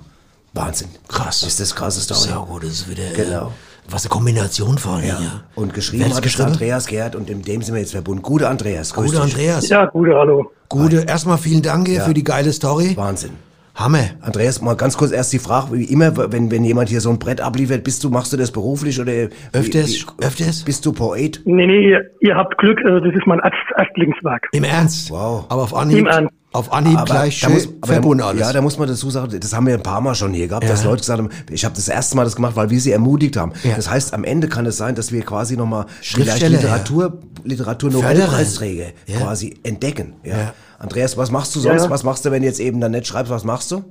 Wahnsinn. Krass. Ist das krasse Story? Sehr gut, das ist wieder, Genau. äh, was eine Kombination von, ja. Ja. Und geschrieben hat es geschrieben? Andreas Gerd und in dem sind wir jetzt verbunden. Gute Andreas, grüß Gute dich. Andreas. Ja, gute, hallo. Gute, erstmal vielen Dank hier für die geile Story. Wahnsinn. Hammer. Andreas, mal ganz kurz erst die Frage, wie immer, wenn, wenn jemand hier so ein Brett abliefert, bist du, machst du das beruflich oder Öfters, wie, öfters. bist du Poet? Nee, nee, ihr, ihr habt Glück, äh, das ist mein Erst Erstlingswerk. Im Ernst. Wow. Aber auf Anhieb, Im Ernst. auf Anhieb Aber gleich schön muss- verbunden alles. Ja, da muss man dazu sagen, das haben wir ein paar Mal schon hier gehabt, dass Ja. Leute gesagt haben, ich habe das erste Mal das gemacht, weil wir sie ermutigt haben. Ja. Das heißt, am Ende kann es sein, dass wir quasi nochmal vielleicht Schriftsteller, Literatur, Literatur Förderer. Nobelpreisträger Ja. quasi entdecken. Ja. Ja. Andreas, was machst du sonst? Ja. Was machst du, wenn du jetzt eben dann nicht schreibst, was machst du?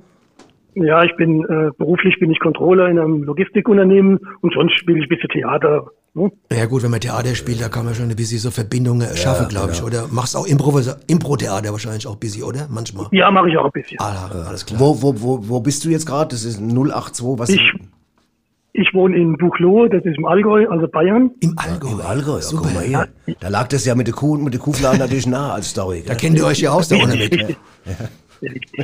Ja, ich bin äh, beruflich bin ich Controller in einem Logistikunternehmen und sonst spiele ich ein bisschen Theater. Ne? Ja gut, wenn man Theater spielt, da kann man schon ein bisschen so Verbindungen schaffen, glaube genau. ich. Oder machst auch Impro- Impro-Theater wahrscheinlich auch ein bisschen, oder? Manchmal. Ja, mache ich auch ein bisschen. Ah, alles klar. Wo, wo, wo, wo bist du jetzt gerade? Das ist 082, was? Ich, ich wohne in Buchloe, das ist im Allgäu, also Bayern. Im Allgäu. Im Allgäu, ja, Super. guck mal hier. Da lag das ja mit der Kuh und mit der Kuhfladen natürlich nah als Story. Da kennt ihr euch ja aus da unten mit. Richtig.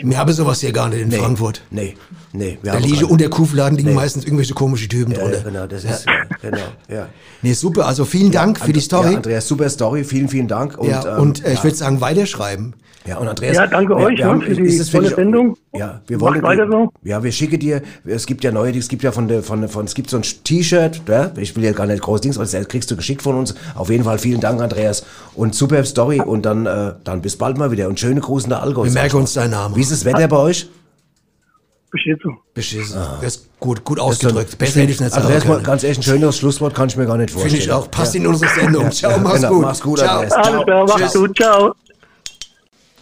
Wir haben sowas hier gar nicht in Frankfurt. Nee, nee. Wir Da liegen unter Kuhfladen liegen Nee. meistens irgendwelche komische Typen Ja, drunter. genau, das ist, ja. genau, ja. Nee, super. Also vielen Dank für die Story. Ja, Andreas, super Story, vielen, vielen Dank. Und, ja, ähm, und äh, ich ja. würde sagen, weiterschreiben. Ja, und Andreas. Ja, danke euch, ne, für die ist es tolle Sendung. Ja, wir Macht wollen. weiter so. Ja, wir schicken dir, es gibt ja neue, es gibt ja von der, von, von, es gibt so ein T-Shirt, ja, ich will ja gar nicht groß Dings, aber das kriegst du geschickt von uns. Auf jeden Fall vielen Dank, Andreas. Und super Story und dann, äh, dann bis bald mal wieder und schöne Grüße nach Allgäu. Wir merken uns deinen Namen. Wie ist das Wetter bei euch? So. Beschissen. Das ist gut, gut ausgedrückt. Besser hätte ich nicht sagen Andreas, mal können. ganz ehrlich, ein schöneres Schlusswort kann ich mir gar nicht vorstellen. Finde ich auch. Passt in unsere Sendung. Ciao, mach's genau, gut. Mach's gut, Ciao. Andreas. Alles klar, Tschüss. gut, ciao.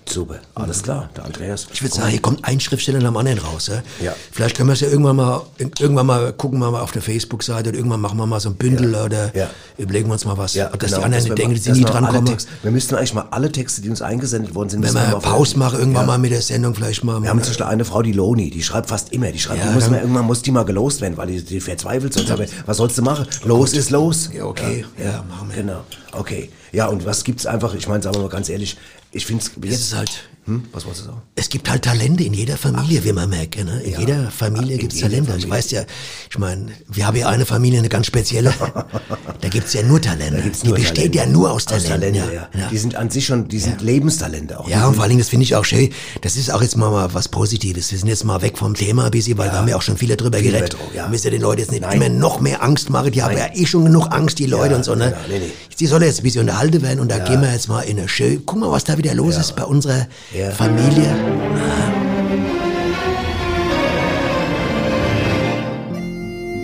Super, alles klar, der Andreas. Ich würde sagen, hier kommt ein Schriftsteller nach dem anderen raus. Ja? Ja. Vielleicht können wir es ja irgendwann mal, irgendwann mal gucken wir mal auf der Facebook-Seite oder irgendwann machen wir mal so ein Bündel oder Ja. überlegen wir uns mal was. Ja, dass genau, die anderen wir nicht denken, dass sie dass nie drankommen. Texte- Wir müssten eigentlich mal alle Texte, die uns eingesendet worden sind, Wenn wir mal Pause machen, irgendwann Ja. mal mit der Sendung vielleicht mal. Wir haben zum Beispiel eine Frau, die Loni, die schreibt fast immer. Die schreibt, Ja, die muss man, irgendwann muss die mal gelost werden, weil die, die verzweifelt sonst. Aber was sollst du machen? Los ist los. Ja, okay. Ja, machen wir. Genau. Okay. Ja, und was gibt's einfach? Ich meine, sagen wir mal ganz ehrlich, ich finde es jetzt. ist halt, Hm? Was wolltest du sagen? es gibt halt Talente in jeder Familie, wie man merkt. Ne? In jeder Familie gibt es Talente. Familie. weiß ja, ich meine, wir haben ja eine Familie, eine ganz spezielle. [laughs] da gibt es ja nur Talente. die nur besteht Talente. ja nur aus Talenten. Talente, ja. Die sind an sich schon, die sind Lebenstalente auch. Ja, und vor allen Dingen, das finde ich auch schön. Das ist auch jetzt mal, mal was Positives. Wir sind jetzt mal weg vom Thema ein bisschen, weil da haben wir auch schon viele drüber Viel geredet. drüber, ja. Wir müssen ja den Leuten jetzt nicht Nein. immer noch mehr Angst machen. Die haben Nein. ja eh schon genug Angst, die Leute Ja, und so, ne? nee, nee. Die sollen jetzt ein bisschen unterhalten werden und da gehen wir jetzt mal in eine schön. Guck mal, was da wieder los ist bei unserer Ja. Familie.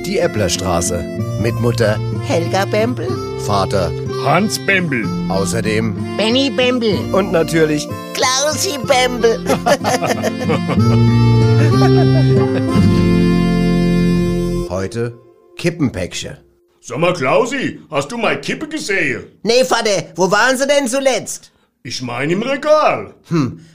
Die Äpplerstraße. Mit Mutter, Helga Bembel, Vater, Hans Bembel. außerdem Benny Bembel, und natürlich Klausi Bembel. [laughs] heute Kippenpäckchen. Sag mal, Klausi, hast du mal Kippe gesehen? nee, Vater, wo waren sie denn zuletzt? Ich meine im Regal.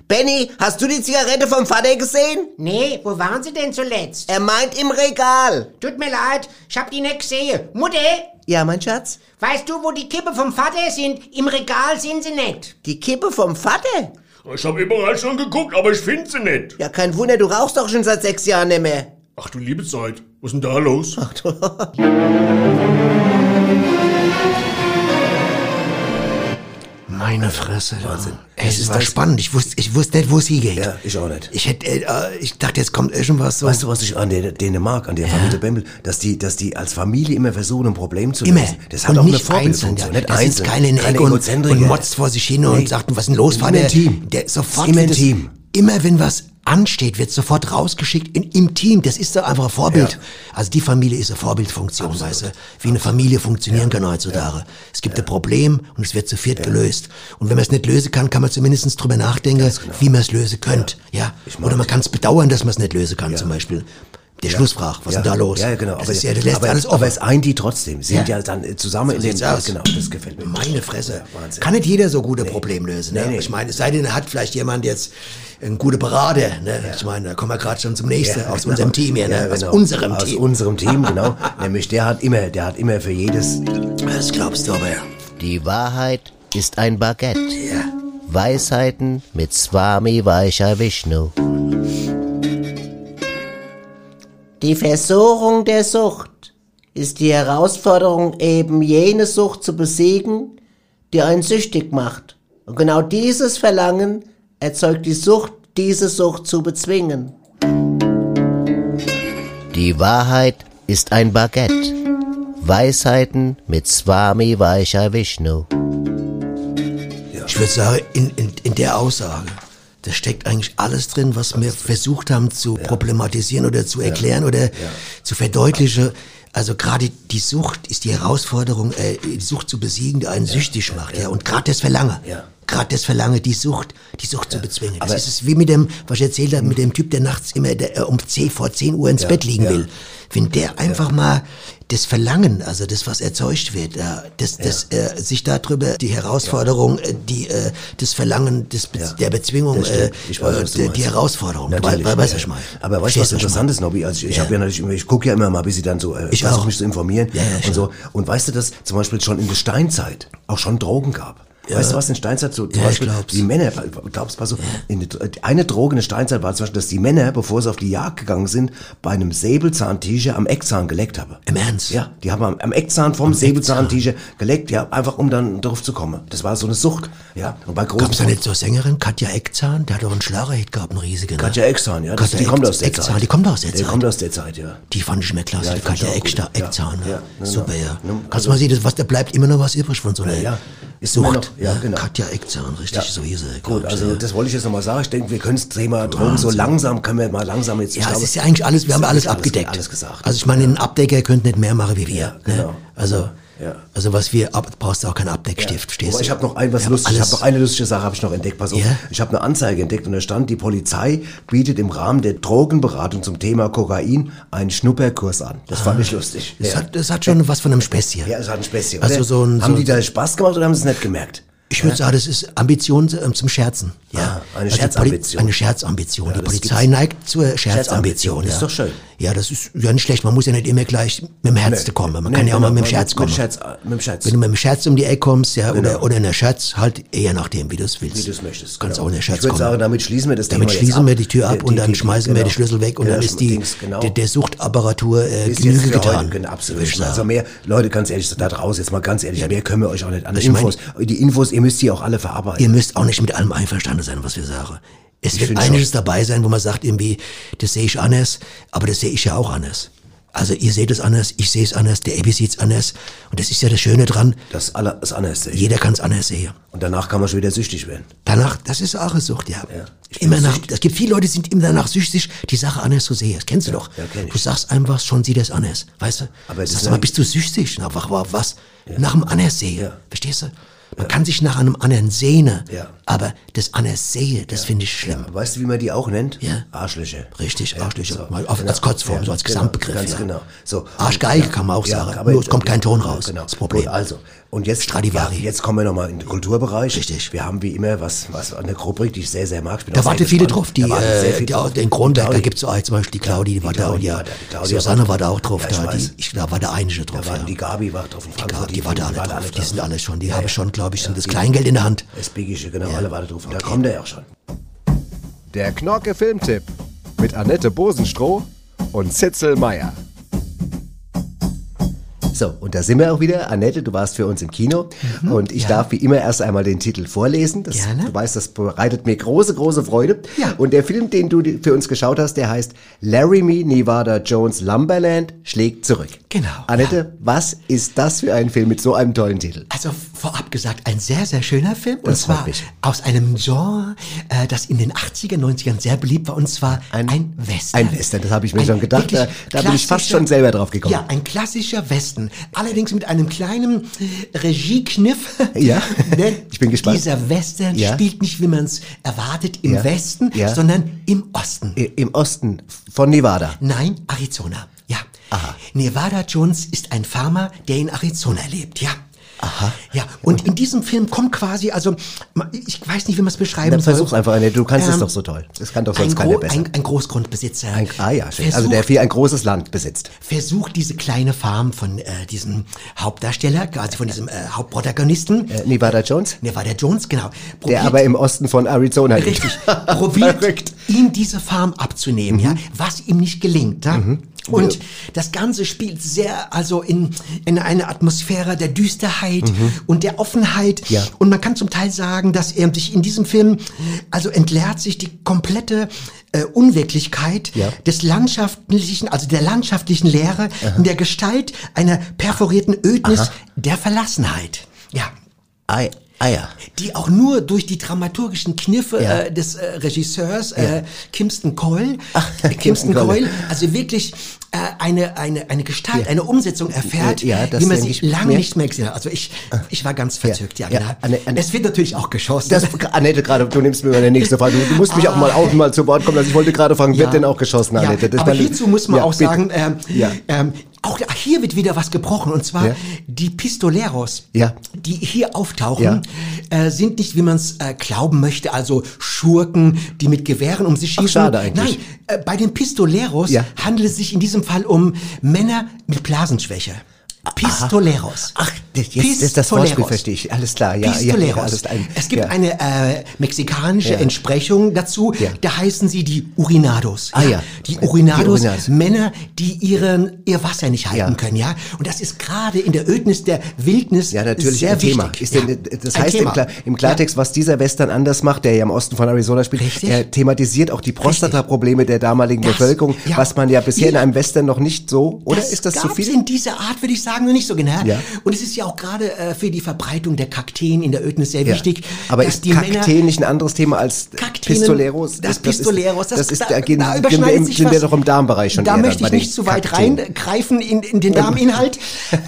Benny, hast du die Zigarette vom Vater gesehen? Nee, wo waren sie denn zuletzt? Er meint im Regal. Tut mir leid, ich hab die nicht gesehen. Mutter, Ja, mein Schatz? weißt du, wo die Kippe vom Vater sind? Im Regal sind sie nicht. Die Kippe vom Vater? Ich habe überall schon geguckt, aber ich finde sie nicht. Ja, kein Wunder, du rauchst doch schon seit sechs Jahren nicht mehr. Ach du liebe Zeit, was ist denn da los? [laughs] Meine Fresse. Wahnsinn. Es Es ist war das- spannend. Ich wusste, ich wusste nicht, wo es hingeht. Ja, ich auch nicht. Ich hätte, äh, ich dachte, jetzt kommt irgendwas so. Weißt du, was ich an der, denen mag, an der Familie Bembel? Dass die, dass die als Familie immer versuchen, ein Problem zu Immer. lösen. Das hat und auch eine nicht einzeln. Vorbildfunktion. Ja. Nicht Da sitzt einzeln. keiner in der Ecke und, und motzt vor sich hin Nee. und sagt, was ist denn los, Immer ein Team. Der sofort Immer das- Team. Immer wenn was ansteht, wird sofort rausgeschickt in, im Team. Das ist doch einfach ein Vorbild. Ja. Also die Familie ist eine Vorbildfunktion, weißt du, wie eine Familie funktionieren kann heutzutage. Es gibt ein Problem und es wird zu viert gelöst. Und wenn man es nicht lösen kann, kann man zumindest drüber nachdenken, wie man es lösen könnte. Ja. Oder man kann es bedauern, dass man es nicht lösen kann, zum Beispiel. Der Schlussfrage, was ist denn da los? Ja, genau. Das aber, ist ja, das lässt aber, alles offen. aber es eint die trotzdem. Sie sind Ja. ja dann zusammen So in dem... aus. Genau, das gefällt mir. Meine Fresse. Ja, Wahnsinn. Kann nicht jeder so gute Probleme lösen. Ne? Nee, nee. Ich meine, es sei denn, hat vielleicht jemand jetzt einen guten Berater. Ne? Ich meine, da kommen wir gerade schon zum nächsten, Ja, aus genau. unserem Team hier, ne? Ja, aus genau. unserem Aus Team. unserem Team, genau. [laughs] Nämlich der hat immer, der hat immer für jedes... Das glaubst du aber. Die Wahrheit ist ein Baguette. Ja. Weisheiten mit Swami Vaishya Vishnu. Die Versuchung der Sucht ist die Herausforderung, eben jene Sucht zu besiegen, die einen süchtig macht. Und genau dieses Verlangen erzeugt die Sucht, diese Sucht zu bezwingen. Die Wahrheit ist ein Baguette. Weisheiten mit Swami Vaishya Vishnu. Ich würde sagen, in, in, in der Aussage, da steckt eigentlich alles drin, was wir versucht haben zu problematisieren oder zu erklären oder zu verdeutlichen. Also gerade die Sucht ist die Herausforderung, äh, die Sucht zu besiegen, die einen süchtig macht. Ja. Und gerade das Verlangen. Ja. Gerade das Verlangen, die Sucht, die Sucht zu bezwingen. Das Aber- ist es wie mit dem, was ich erzählt habe, mit dem Typ, der nachts immer der, äh, um 10, vor 10 Uhr ins Bett liegen ja. will. Wenn der einfach mal das Verlangen, also das, was erzeugt wird, ja, das, das, äh, sich darüber die Herausforderung, äh, die, äh, das Verlangen des, Be- der Bezwingung, äh, weiß, äh, die, die Herausforderung. Natürlich. Weil, was ich meine? Aber weißt du, was interessant ist, Nobby? Also ich, ich Ja. ja natürlich, ich gucke ja immer mal, bis ich dann so, äh, Ich versuche mich zu informieren Ja, ja, und so. Und weißt du, dass zum Beispiel schon in der Steinzeit auch schon Drogen gab? Weißt du, was in Steinzeit so, zum Ja, Beispiel, die Männer, glaubst du, so, in der- eine Droge in der Steinzeit war zum Beispiel, dass die Männer, bevor sie auf die Jagd gegangen sind, bei einem Säbelzahntiger am Eckzahn geleckt haben. Im Ernst? Ja, die haben am, am Eckzahn vom Säbelzahntiger geleckt, ja, einfach um dann drauf zu kommen. Das war so eine Sucht, ja. Und bei großen Gab's da nicht so eine Sängerin, Katja Eckzahn? Der hat doch einen Schlagerhit gehabt, einen riesigen. ne? Katja Eckzahn, ja, das, Katja die kommt Eck- aus der Eckzahn, Zeit. die kommt aus der Die Zeit. kommt aus der Zeit, ja. Die fand ich mir klasse, Ja, die die Katja gut. Ja, Eckzahn. ja, Ja, genau. Super, ja. Ne, Kannst also- du mal sehen, das, was, da bleibt immer noch was übrig von so einer Ja, ist Sucht. noch, ja, genau. Katja Eckzahn, richtig, so hieß glaub Gut, also ja. das wollte ich jetzt nochmal sagen. Ich denke, wir können das Thema Drogen so langsam, können wir mal langsam jetzt. Ja, es glaube, ist ja eigentlich alles, wir haben alles alles- abgedeckt. alles gesagt. Also ich meine, ein Abdecker könnte nicht mehr machen wie wir. genau. Ne? Also, Ja. also was wir, ab, brauchst du auch keinen Abdeckstift, Aber stehst du? ich habe noch ein was Ja, lustig, ich habe noch eine lustige Sache habe ich noch entdeckt. Pass auf, Ja? ich habe eine Anzeige entdeckt und da stand, die Polizei bietet im Rahmen der Drogenberatung zum Thema Kokain einen Schnupperkurs an. Das fand ich lustig. Das, ja. hat, das hat schon was von einem Späßchen. ja, es hat ein Späßchen. Also so ein- haben so- die da Spaß gemacht oder haben sie es nicht gemerkt? Ich würde sagen, das ist Ambition ähm, zum Scherzen. Ja, Ah, eine Also Scherzambition. Eine Scherzambition. Ja, die Polizei gibt's. neigt zur Scherzambition. Scherzambition, Ja. ist doch schön. Ja, das ist ja nicht schlecht. Man muss ja nicht immer gleich mit dem Herz Nee. kommen. Man Nee, kann ja auch genau, mal mit dem mit- Scherz mit kommen. Scherz, äh, mit dem Scherz. Wenn du mit dem Scherz um die Ecke kommst, ja, Genau. oder, oder in der Scherz, halt eher nachdem, wie du es willst. Wie du es möchtest. Kannst genau. auch in der Scherz ich würde kommen. sagen, damit schließen wir das Damit Thema schließen wir die Tür ab Die- und dann die- schmeißen wir genau. die Schlüssel weg und dann ist die, Dings, genau. der, der Suchtapparatur äh, Genüge getan. genau, absolut. würde ich Also mehr, Leute, ganz ehrlich, da draußen jetzt mal ganz ehrlich, mehr können wir euch auch nicht an Ich die Infos, ihr müsst die auch alle verarbeiten. Ihr müsst auch nicht mit allem einverstanden sein, was wir sagen. Es Ich wird einiges dabei sein, wo man sagt irgendwie, das sehe ich anders, aber das sehe ich ja auch anders. Also ihr seht es anders, ich sehe es anders, der Ebi sieht es anders. Und das ist ja das Schöne dran, Das alle, das anders sehen. jeder kann es anders sehen. Und danach kann man schon wieder süchtig werden. Danach, das ist auch eine Sucht, ja. Bin Immer nach, es gibt viele Leute, die sind immer danach süchtig, die Sache anders zu sehen. Das kennst du doch. ja, kenn. Du sagst einem was, schon sieht es anders. Weißt du? Aber das Sagst ist mal, ja- bist du süchtig? Na, was? Nach dem anders sehen. Ja. Verstehst du? Man kann sich nach einem anderen sehnen. Ja. Aber das anders sehen, das finde ich schlimm. Weißt du, wie man die auch nennt? Ja. Arschlöcher. Richtig, Arschlöcher. so, Mal auf, genau. als Kurzform, Ja, so als genau, Gesamtbegriff. Ganz ja. genau. So. Arschgeige kann man auch Ja, sagen. aber- Nur es kommt kein Ton ja, raus. Genau. Das Problem. Gut, also. Und jetzt, Stradivari. Ja, jetzt kommen wir nochmal in den Kulturbereich. Richtig. Wir haben wie immer was, was eine Rubrik, die ich sehr, sehr mag. Ich bin Da warten viele drauf. Die, Da äh, viele die, drauf. den Kronberg, da so ein, zum Beispiel die Claudi, die war da und ja. da, die Susanne war da auch drauf. Ja, ich da, die, ich, da war der einige drauf. Da waren ja. die Gabi war drauf Die. Gabi, die war da alle drauf. Die sind alle schon. Die Ja, haben ja. schon, glaube ich, schon Ja, das die- Kleingeld in der Hand. Das Biggische, genau, Ja. alle waren drauf. Da kommt er ja auch schon. Der Knorke Filmtipp mit Annette Bosenstroh und Zitzel Meier. So, und da sind wir auch wieder. Annette, du warst für uns im Kino. und ich ja. darf wie immer erst einmal den Titel vorlesen. Das, Gerne. Du weißt, das bereitet mir große, große Freude. Ja. Und der Film, den du für uns geschaut hast, der heißt Laramie Nevada Jones Lumberland schlägt zurück. Genau, Annette, was ist das für ein Film mit so einem tollen Titel? Also vorab gesagt, ein sehr, sehr schöner Film. und Das freut zwar mich. aus einem Genre, äh, das in den 80er, 90ern sehr beliebt war, und zwar ein, Western. Ein Western, das habe ich mir Ein schon gedacht. Da, da bin ich fast schon selber drauf gekommen. Ja, ein klassischer Western. Allerdings mit einem kleinen Regiekniff. Ja, [laughs] ich bin gespannt. Dieser Western Ja. spielt nicht, wie man es erwartet, im Ja. Westen, Ja. sondern im Osten. Im Osten von Nevada. Nein, Arizona. Aha. Nevada Jones ist ein Farmer, der in Arizona lebt. Ja. Aha. Ja, und in diesem Film kommt quasi, also, ich weiß nicht, wie man es beschreiben Dann soll. versuch's einfach, Annette. Du kannst es Ähm, doch so toll. Das kann doch sonst ein, keiner besser. ein, ein Großgrundbesitzer. Ein, ah ja, schön. also versucht- der viel ein großes Land besitzt. versucht diese kleine Farm von äh, diesem Hauptdarsteller, also von diesem äh, Hauptprotagonisten, Äh, Nevada Jones, Nevada Jones, genau, der probiert- aber im Osten von Arizona liegt. Richtig. Probiert [laughs] Verrückt. ihm diese Farm abzunehmen, ja, was ihm nicht gelingt, ja. Mhm. Und das Ganze spielt sehr, also in, in eine Atmosphäre der Düsterheit und der Offenheit. Mhm. Ja. Und man kann zum Teil sagen, dass er sich in diesem Film, also entleert sich die komplette äh, Unwirklichkeit Ja. des landschaftlichen, also der landschaftlichen Lehre in der Gestalt einer perforierten Ödnis der Verlassenheit. Ja Ei, Eier. die auch nur durch die dramaturgischen Kniffe Ja. äh, des äh, Regisseurs äh, Kimston Cole, äh, Kimston. Coyle, also wirklich äh, eine eine eine Gestalt, Ja. eine Umsetzung erfährt, Ja, das wie man sie lange nicht mehr gesehen hat. Also ich ich war ganz verzückt, ja, Ja. genau. Anne- Anne- es wird natürlich auch geschossen. Das, Annette, gerade, du nimmst mir meine nächste Frage. Du, du musst mich auch mal auch mal zu Wort kommen lassen. Ich wollte gerade fragen, wird denn auch geschossen, Annette? Ja, Das aber hierzu muss man Ja, auch bitte. sagen, ähm, Ja. ähm, auch hier wird wieder was gebrochen und zwar Ja. die Pistoleros, Ja. die hier auftauchen, Ja. äh, sind nicht, wie man es äh, glauben möchte, also Schurken, die mit Gewehren um sich Ach, schießen. schade eigentlich. Nein, äh, bei den Pistoleros handelt es sich in diesem Fall um Männer mit Blasenschwäche. Pistoleros. Ach, das- jetzt ist das Wortspiel, verstehe ich. Alles klar, ja, Pistoleros. ja, alles ein- es gibt ja. eine äh, mexikanische Ja. Entsprechung dazu, Ja. da heißen sie die Urinados. Ah, ja. Die Die Urinados, Urinados. Männer, die ihren, ihr Wasser nicht halten können, ja. Und das ist gerade in der Ödnis der Wildnis Ja, natürlich sehr ein Thema. wichtig. Denn, das Ein heißt im. Klar, im Klartext, was dieser Western anders macht, der ja im Osten von Arizona spielt, Richtig. er thematisiert auch die Prostataprobleme der damaligen Das- Bevölkerung, ja. was man ja bisher in einem Western noch nicht so, oder ist das zu viel? in dieser Art, würde ich sagen, noch nicht so genau. Und es ist ja auch gerade äh, für die Verbreitung der Kakteen in der Ödnis sehr Ja. wichtig. Aber ist die Männer Kakteen nicht ein anderes Thema als Kakteen, Pistoleros? Das ist- Pistoleros, das, das ist, da, da, gehen, da sind wir, im- sich sind wir doch im Darmbereich schon Da eher möchte ich nicht zu weit Kakteen. reingreifen in, in den Darminhalt.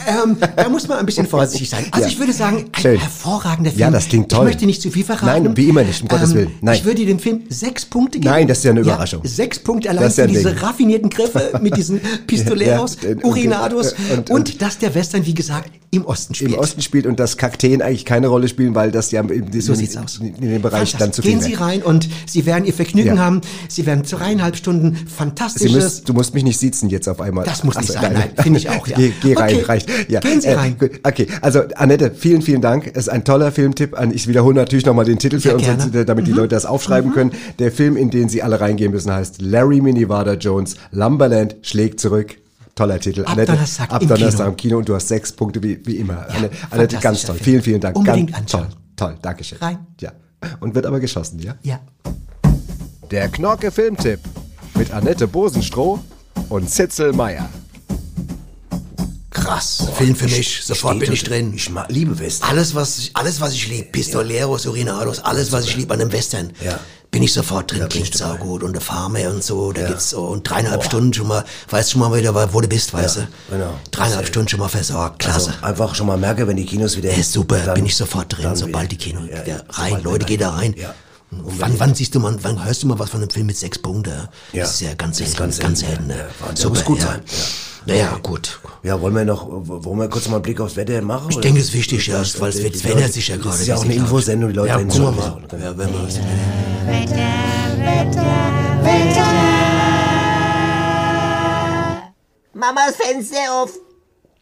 ähm, da muss man ein bisschen [laughs] vorsichtig sein. Also Ja. ich würde sagen, ein Schön. hervorragender Film. Ja, das klingt toll. Ich möchte nicht zu viel verraten. Nein, wie immer nicht, um Gottes Willen. Nein. Ich würde dem Film sechs Punkte geben. Nein, das ist ja eine Überraschung. sechs Punkte allein Das ja für diese Ding. raffinierten Griffe mit diesen [laughs] Pistoleros, Ja, Urinados und- und, und- dass der Western, wie gesagt, im Osten spielt. Im Osten spielt und dass Kakteen eigentlich keine Rolle spielen, weil das ja in, diesem, So in, in dem Bereich dann zu viel Gehen Sie rein und Sie werden Ihr Vergnügen Ja. haben. Sie werden dreieinhalb Stunden fantastisches. müsst, du musst mich nicht siezen jetzt auf einmal. Das muss nicht Ach so, sein, nein, finde ich auch, ja. [laughs] Geh, geh rein, Okay, reicht. Ja. gehen Sie äh, rein. Okay, also Annette, vielen, vielen Dank. Es ist ein toller Filmtipp. An- Ich wiederhole natürlich nochmal den Titel für Ja, uns, gerne. damit die Leute das aufschreiben können. Der Film, in den Sie alle reingehen müssen, heißt Larry Minivada Jones, Lumberland schlägt zurück. Toller Titel. Ab Donnerstag ab im Donnerstag Kino. im Kino und du hast sechs Punkte wie, wie immer. Anne, Annette, ganz toll. Film. Vielen, vielen Dank. Unbedingt ganz toll. anschauen. Toll, Dankeschön. Rein. Ja. Und wird aber geschossen, ja? Ja. Der Knorke Filmtipp mit Annette Bosenstroh und Zitzel Meier. Krass. Film für mich. Sofort bin ich drin. Ich liebe Western. Alles, was ich, alles, was ich liebe. Pistoleros, Urinados, alles, was ich liebe an einem Western. Ja. Bin ich sofort drin. Klingt saugut. Und der Farmer und so. Da gibt's so. Und dreieinhalb Stunden schon mal, weißt schon mal wieder, wo du bist, weißt du? genau. Dreieinhalb Stunden schon mal versorgt. Klasse. Also einfach schon mal merke, wenn die Kinos wieder. Ja, super, dann- bin ich sofort drin, sobald die Kino Ja, wieder ja, rein. Leute, geht da rein. Ja. Wann, wann siehst du mal, wann hörst du mal was von einem Film mit sechs Punkten? Ja. Das ist ja ganz Das selten, ganz ganz, selten, ja. ne? Ja. Muss gut sein, Ja. Naja, gut. Ja, wollen wir noch, wollen wir kurz mal einen Blick aufs Wetter machen? Ich oder? denke, es ist wichtig, ja, Das- weil es verändert sich ja Das gerade. ist ja auch eine Infosendung, die Leute Ja, gucken wir mal. Ja, wenn wir was. Mamas Fenster auf.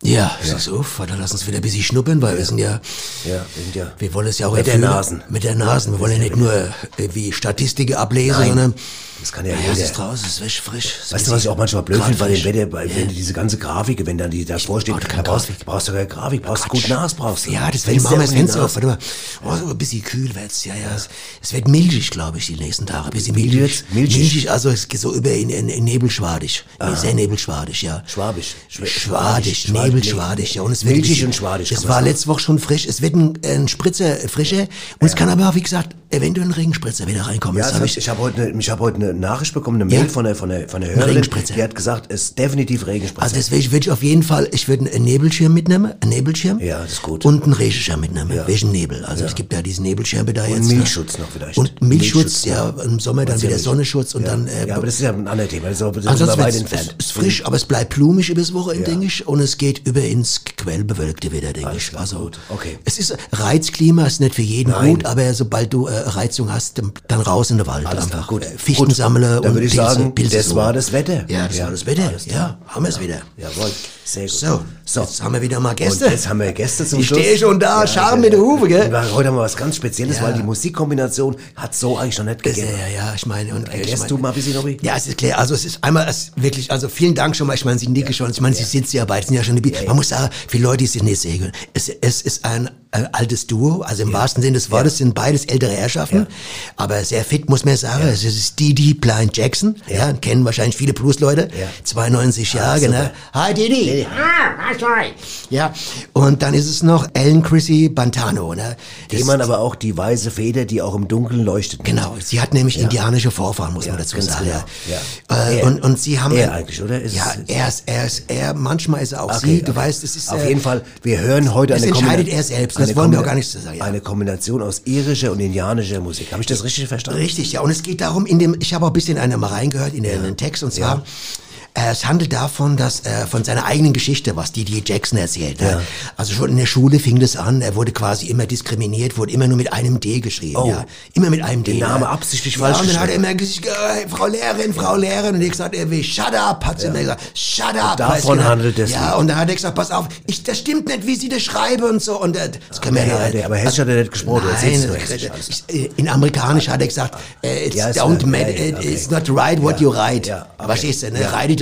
Ja, es ist auf, dann lass uns wieder ein bisschen schnuppern, weil wir sind ja, Ja, wir sind ja. wir wollen es ja auch Mit der erfüllen. Nasen. Mit der Nasen. Wir wollen ja nicht nur äh, wie Statistiken ablesen, Nein, sondern Das kann ja ja, es jeder. ist draußen, es ist frisch, frisch. Es Weißt du, was ich auch manchmal blöd finde bei dem frisch. Wetter, bei, wenn diese ganze Grafik, wenn dann die davor steht, da brauchst, brauchst du keine Grafik, brauchst du gut Nas, brauchst du. Ja, deswegen Fenster machen wir das Fenster auf. Warte mal. Oh, so ein bisschen kühl wird's. Ja, ja. Es, es wird milchig, glaube ich, die nächsten Tage. Ein bisschen milchig. wird's? Milchig? also es geht so über in, in, in Nebelschwadig. Nee, sehr nebelschwadig, ja. Schwabisch. Schw- Schwadig, Schwad- Nebelschwadig, ja. Und es wird Milchig und schwadig, Es war letzte Woche schon frisch. Es wird ein, ein Spritzer äh, frischer. Und es kann aber wie gesagt, eventuell ein Regenspritzer wieder reinkommen. Ja, das hab ich. ich habe heute, ich habe heute eine Nachricht bekommen, eine Mail Ja. von der, von der, von der Hörerin, Regenspritzer. die hat gesagt, es ist definitiv Regenspritzer. Also deswegen würde ich auf jeden Fall, ich würde einen Nebelschirm mitnehmen, einen Nebelschirm. Ja, das ist gut. Und einen Regenschirm mitnehmen, wegen Nebel. Also es gibt ja diesen Nebelschirme da jetzt. ne? Milchschutz noch vielleicht. Und Milchschutz, Milchschutz, ja, im Sommer dann ja wieder. Sonnenschutz und ja. dann... Äh, ja, aber das ist ja ein anderes Thema. Das ist, das ist Ansonsten weit wird's- entfernt. es ist frisch, aber es bleibt blumig übers Wochenende, denke ich, und es geht über ins quellbewölkte wieder, denke ich. also, gut. Okay. Es ist Reizklima, ist nicht für jeden gut, aber sobald du äh, Reizung hast, dann, raus in den Wald Alles einfach. gut. Fichten sammle Dann und würde ich Pilze, sagen, Pilze das war das Wetter. Ja, das Ja, war das Wetter. Ja, haben wir es wieder. Jawohl, sehr gut. So, So. jetzt haben wir wieder mal Gäste. Und jetzt haben wir Gäste zum Ich Schluss. stehe schon da, Scharen mit der Hufe, gell? Heute haben wir was ganz Spezielles, Ja. weil die Musikkombination hat so eigentlich noch nicht Ja, gegeben. ja, ja, ich meine, und ich Erklärst meine, du mal ein bisschen, Nobby? Ja, es ist klar. Also es ist einmal es wirklich, also vielen Dank schon mal. Ich meine, Sie nicke schon. Ich meine, Sie sitzen ja beide, sind ja schon. Ja, Man muss sagen, viele Leute, die sind nicht sehen können. Es, es ist ein äh, altes Duo, also im wahrsten Sinne des Wortes sind beides ältere Herrschaften, aber sehr fit, muss man sagen. Es ist Didi Blind Jackson, ja, kennen wahrscheinlich viele Blues-Leute. 92 Jahre, genau. Hi Didi. Ah, sorry. Ja, und dann ist es noch Ellen Chrissy Bantano, ne? Das- Dem man aber auch die weiße Feder, die auch im Dunkeln leuchtet. Genau, sie hat nämlich indianische Vorfahren, muss man dazu sagen. genau, Ja. ja. Äh, Er- und, und sie haben er eigentlich, oder? Ist ja, er ist, er ist, er, manchmal ist er auch Okay, sie. Du okay. weißt, es ist Auf äh, jeden Fall, wir hören heute das eine entscheidet Kombina- er selbst, das wollen wir auch gar nicht so sagen, ja. Eine Kombination aus irischer und indianischer Musik. Habe ich das richtig verstanden? Richtig, ja. Und es geht darum, in dem, ich habe auch ein bisschen einer mal reingehört in den, in den Text, und zwar, es handelt davon, dass äh, von seiner eigenen Geschichte, was Didier Jackson erzählt. Ja. Also schon in der Schule fing das an. Er wurde quasi immer diskriminiert, wurde immer nur mit einem D geschrieben. Oh. Ja. Immer mit einem D. Den Namen ja. absichtlich ja, falsch Und dann hat er immer gesagt, äh, Frau Lehrerin, Frau Lehrerin. Und ich gesagt, er will shut up, hat sie immer gesagt, shut up. davon Weißt du, handelt es Ja, und dann hat er gesagt, pass auf, ich, das stimmt nicht, wie sie das schreiben und so. Und äh, das können wir Ja, ja, der- aber Hessisch hat er nicht gesprochen, Nein, das- äh, in Amerikanisch hat er gesagt, äh, it's Ja, don't äh, matter, ja, ja, okay. it's not right what you write. ja, okay. Verstehst du, ne? Ja.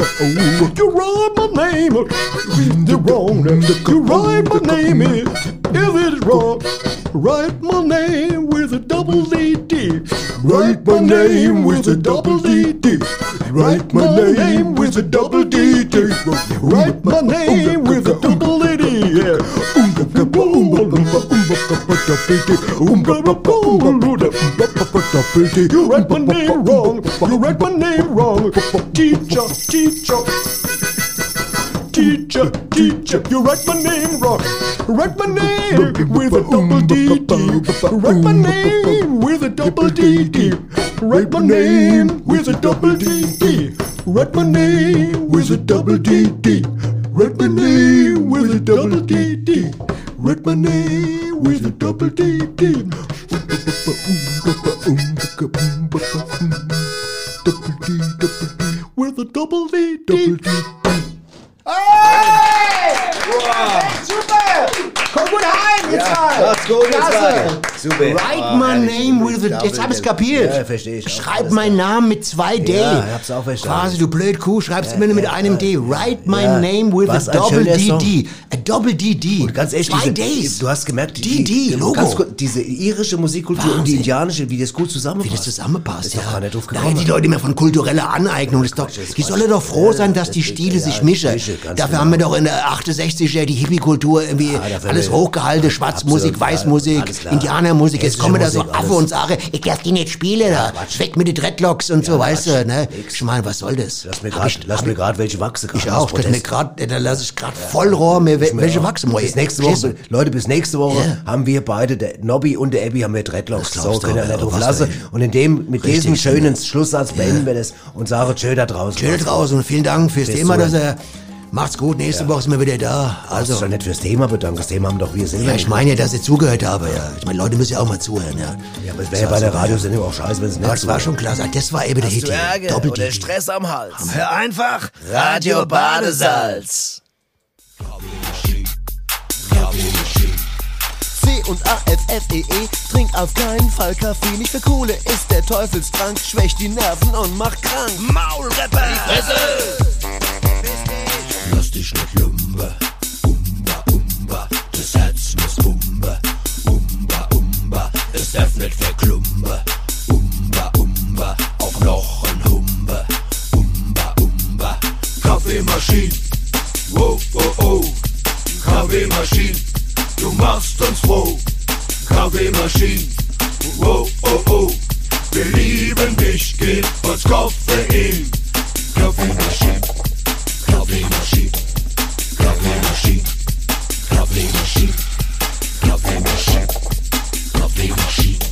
ja. You write my name, it wrong? You write my name, is it wrong? Write my name with a double D D. Write my name with a double D D. Write my name with a double D D. Write my name with a double D D. Yeah. You write my [laughs] name wrong. You write my name wrong. Teacher, teacher. Teacher, teacher, you write my name wrong. Write my name with a double D D. Write my name with a double D D. Write my name with a double D D. Write my name with a double D D. Write my name with a double D D. Write my name with a double D D. With a double D D. Super! Komm gut heim, jetzt mal! macht's gut, jetzt Klasse. mal. Super. Write Ah, my name with a... Jetzt hab ich's kapiert. Ja, verstehe ich. Schreib meinen Namen mit zwei D. Ja, ich hab's auch verstanden. Quasi, du blöd Kuh, schreibst immer nur mit einem D. Write my Ja. name with Was a double schöner D Song. D. A double D D. Und ganz ehrlich, Zwei Ds. du hast gemerkt, Die, die, Logo. ganz diese irische Musikkultur und die Wahnsinn. indianische, wie das gut zusammenpasst. Wie das zusammenpasst, ja. doch die Leute immer von kultureller Aneignung. Die sollen doch froh Ja, sein, dass das die Stile ja, sich mischen. Ganz Dafür genau. haben wir doch in der 68er die Hippie-Kultur irgendwie dafür alles hochgehalten. Schwarzmusik, Absolut, Weißmusik. Indianermusik. Jetzt kommen da so Affe und sagen, ich darf die nicht spielen da. Weg mit den Dreadlocks und so, weißt du, ne? Ich meine, was soll das? Lass mir gerade lass mir grad welche wachsen. Ich auch, das mir grad, da lasse ich grad voll Rohr mir wel- welche wachsen Bis nächste Woche, Leute, bis nächste Woche Ja. haben wir beide, der Nobby und der Abby, haben wir Dreadlocks. So können wir nicht ja, lassen. Und in dem, mit diesem schönen ne? Schlusssatz beenden wir das und sagen Tschö da draußen. Schön draußen und vielen Dank fürs Thema, dass er macht's gut. Nächste Woche sind wir wieder da. Also Also, schon nicht fürs Thema bedanken. Das Thema haben doch wir selber. ja, ich meine ja, dass ihr zugehört habe, ja. Ich meine, Leute müssen ja auch mal zuhören, ja. Ja, aber es wäre ja bei der Radiosendung auch scheiße, wenn es nicht Aber das war schon klasse. Das war eben der Hit. hier. Doppel oder. Stress am Hals? Hör einfach Radio Badesalz. C und A F F E E, trink auf keinen Fall Kaffee. Nicht für Kohle ist der Teufelstrank, schwächt die Nerven und macht krank. Maulrepper! Lass dich nicht lumber. Umba, umba, das Herz muss umba. Umba, umba, es darf nicht verklumber. Umba, umba, auch noch ein Humber. Umba, umba, Kaffeemaschine. Wow, oh, oh. Kaffeemaschine, du machst uns froh. Kaffeemaschine. Wow, oh, oh. Wir lieben dich, gib uns Koffein. Kaffeemaschine. Problemmaschine, Problemmaschine, Problemmaschine, Problemmaschine, Problemmaschine.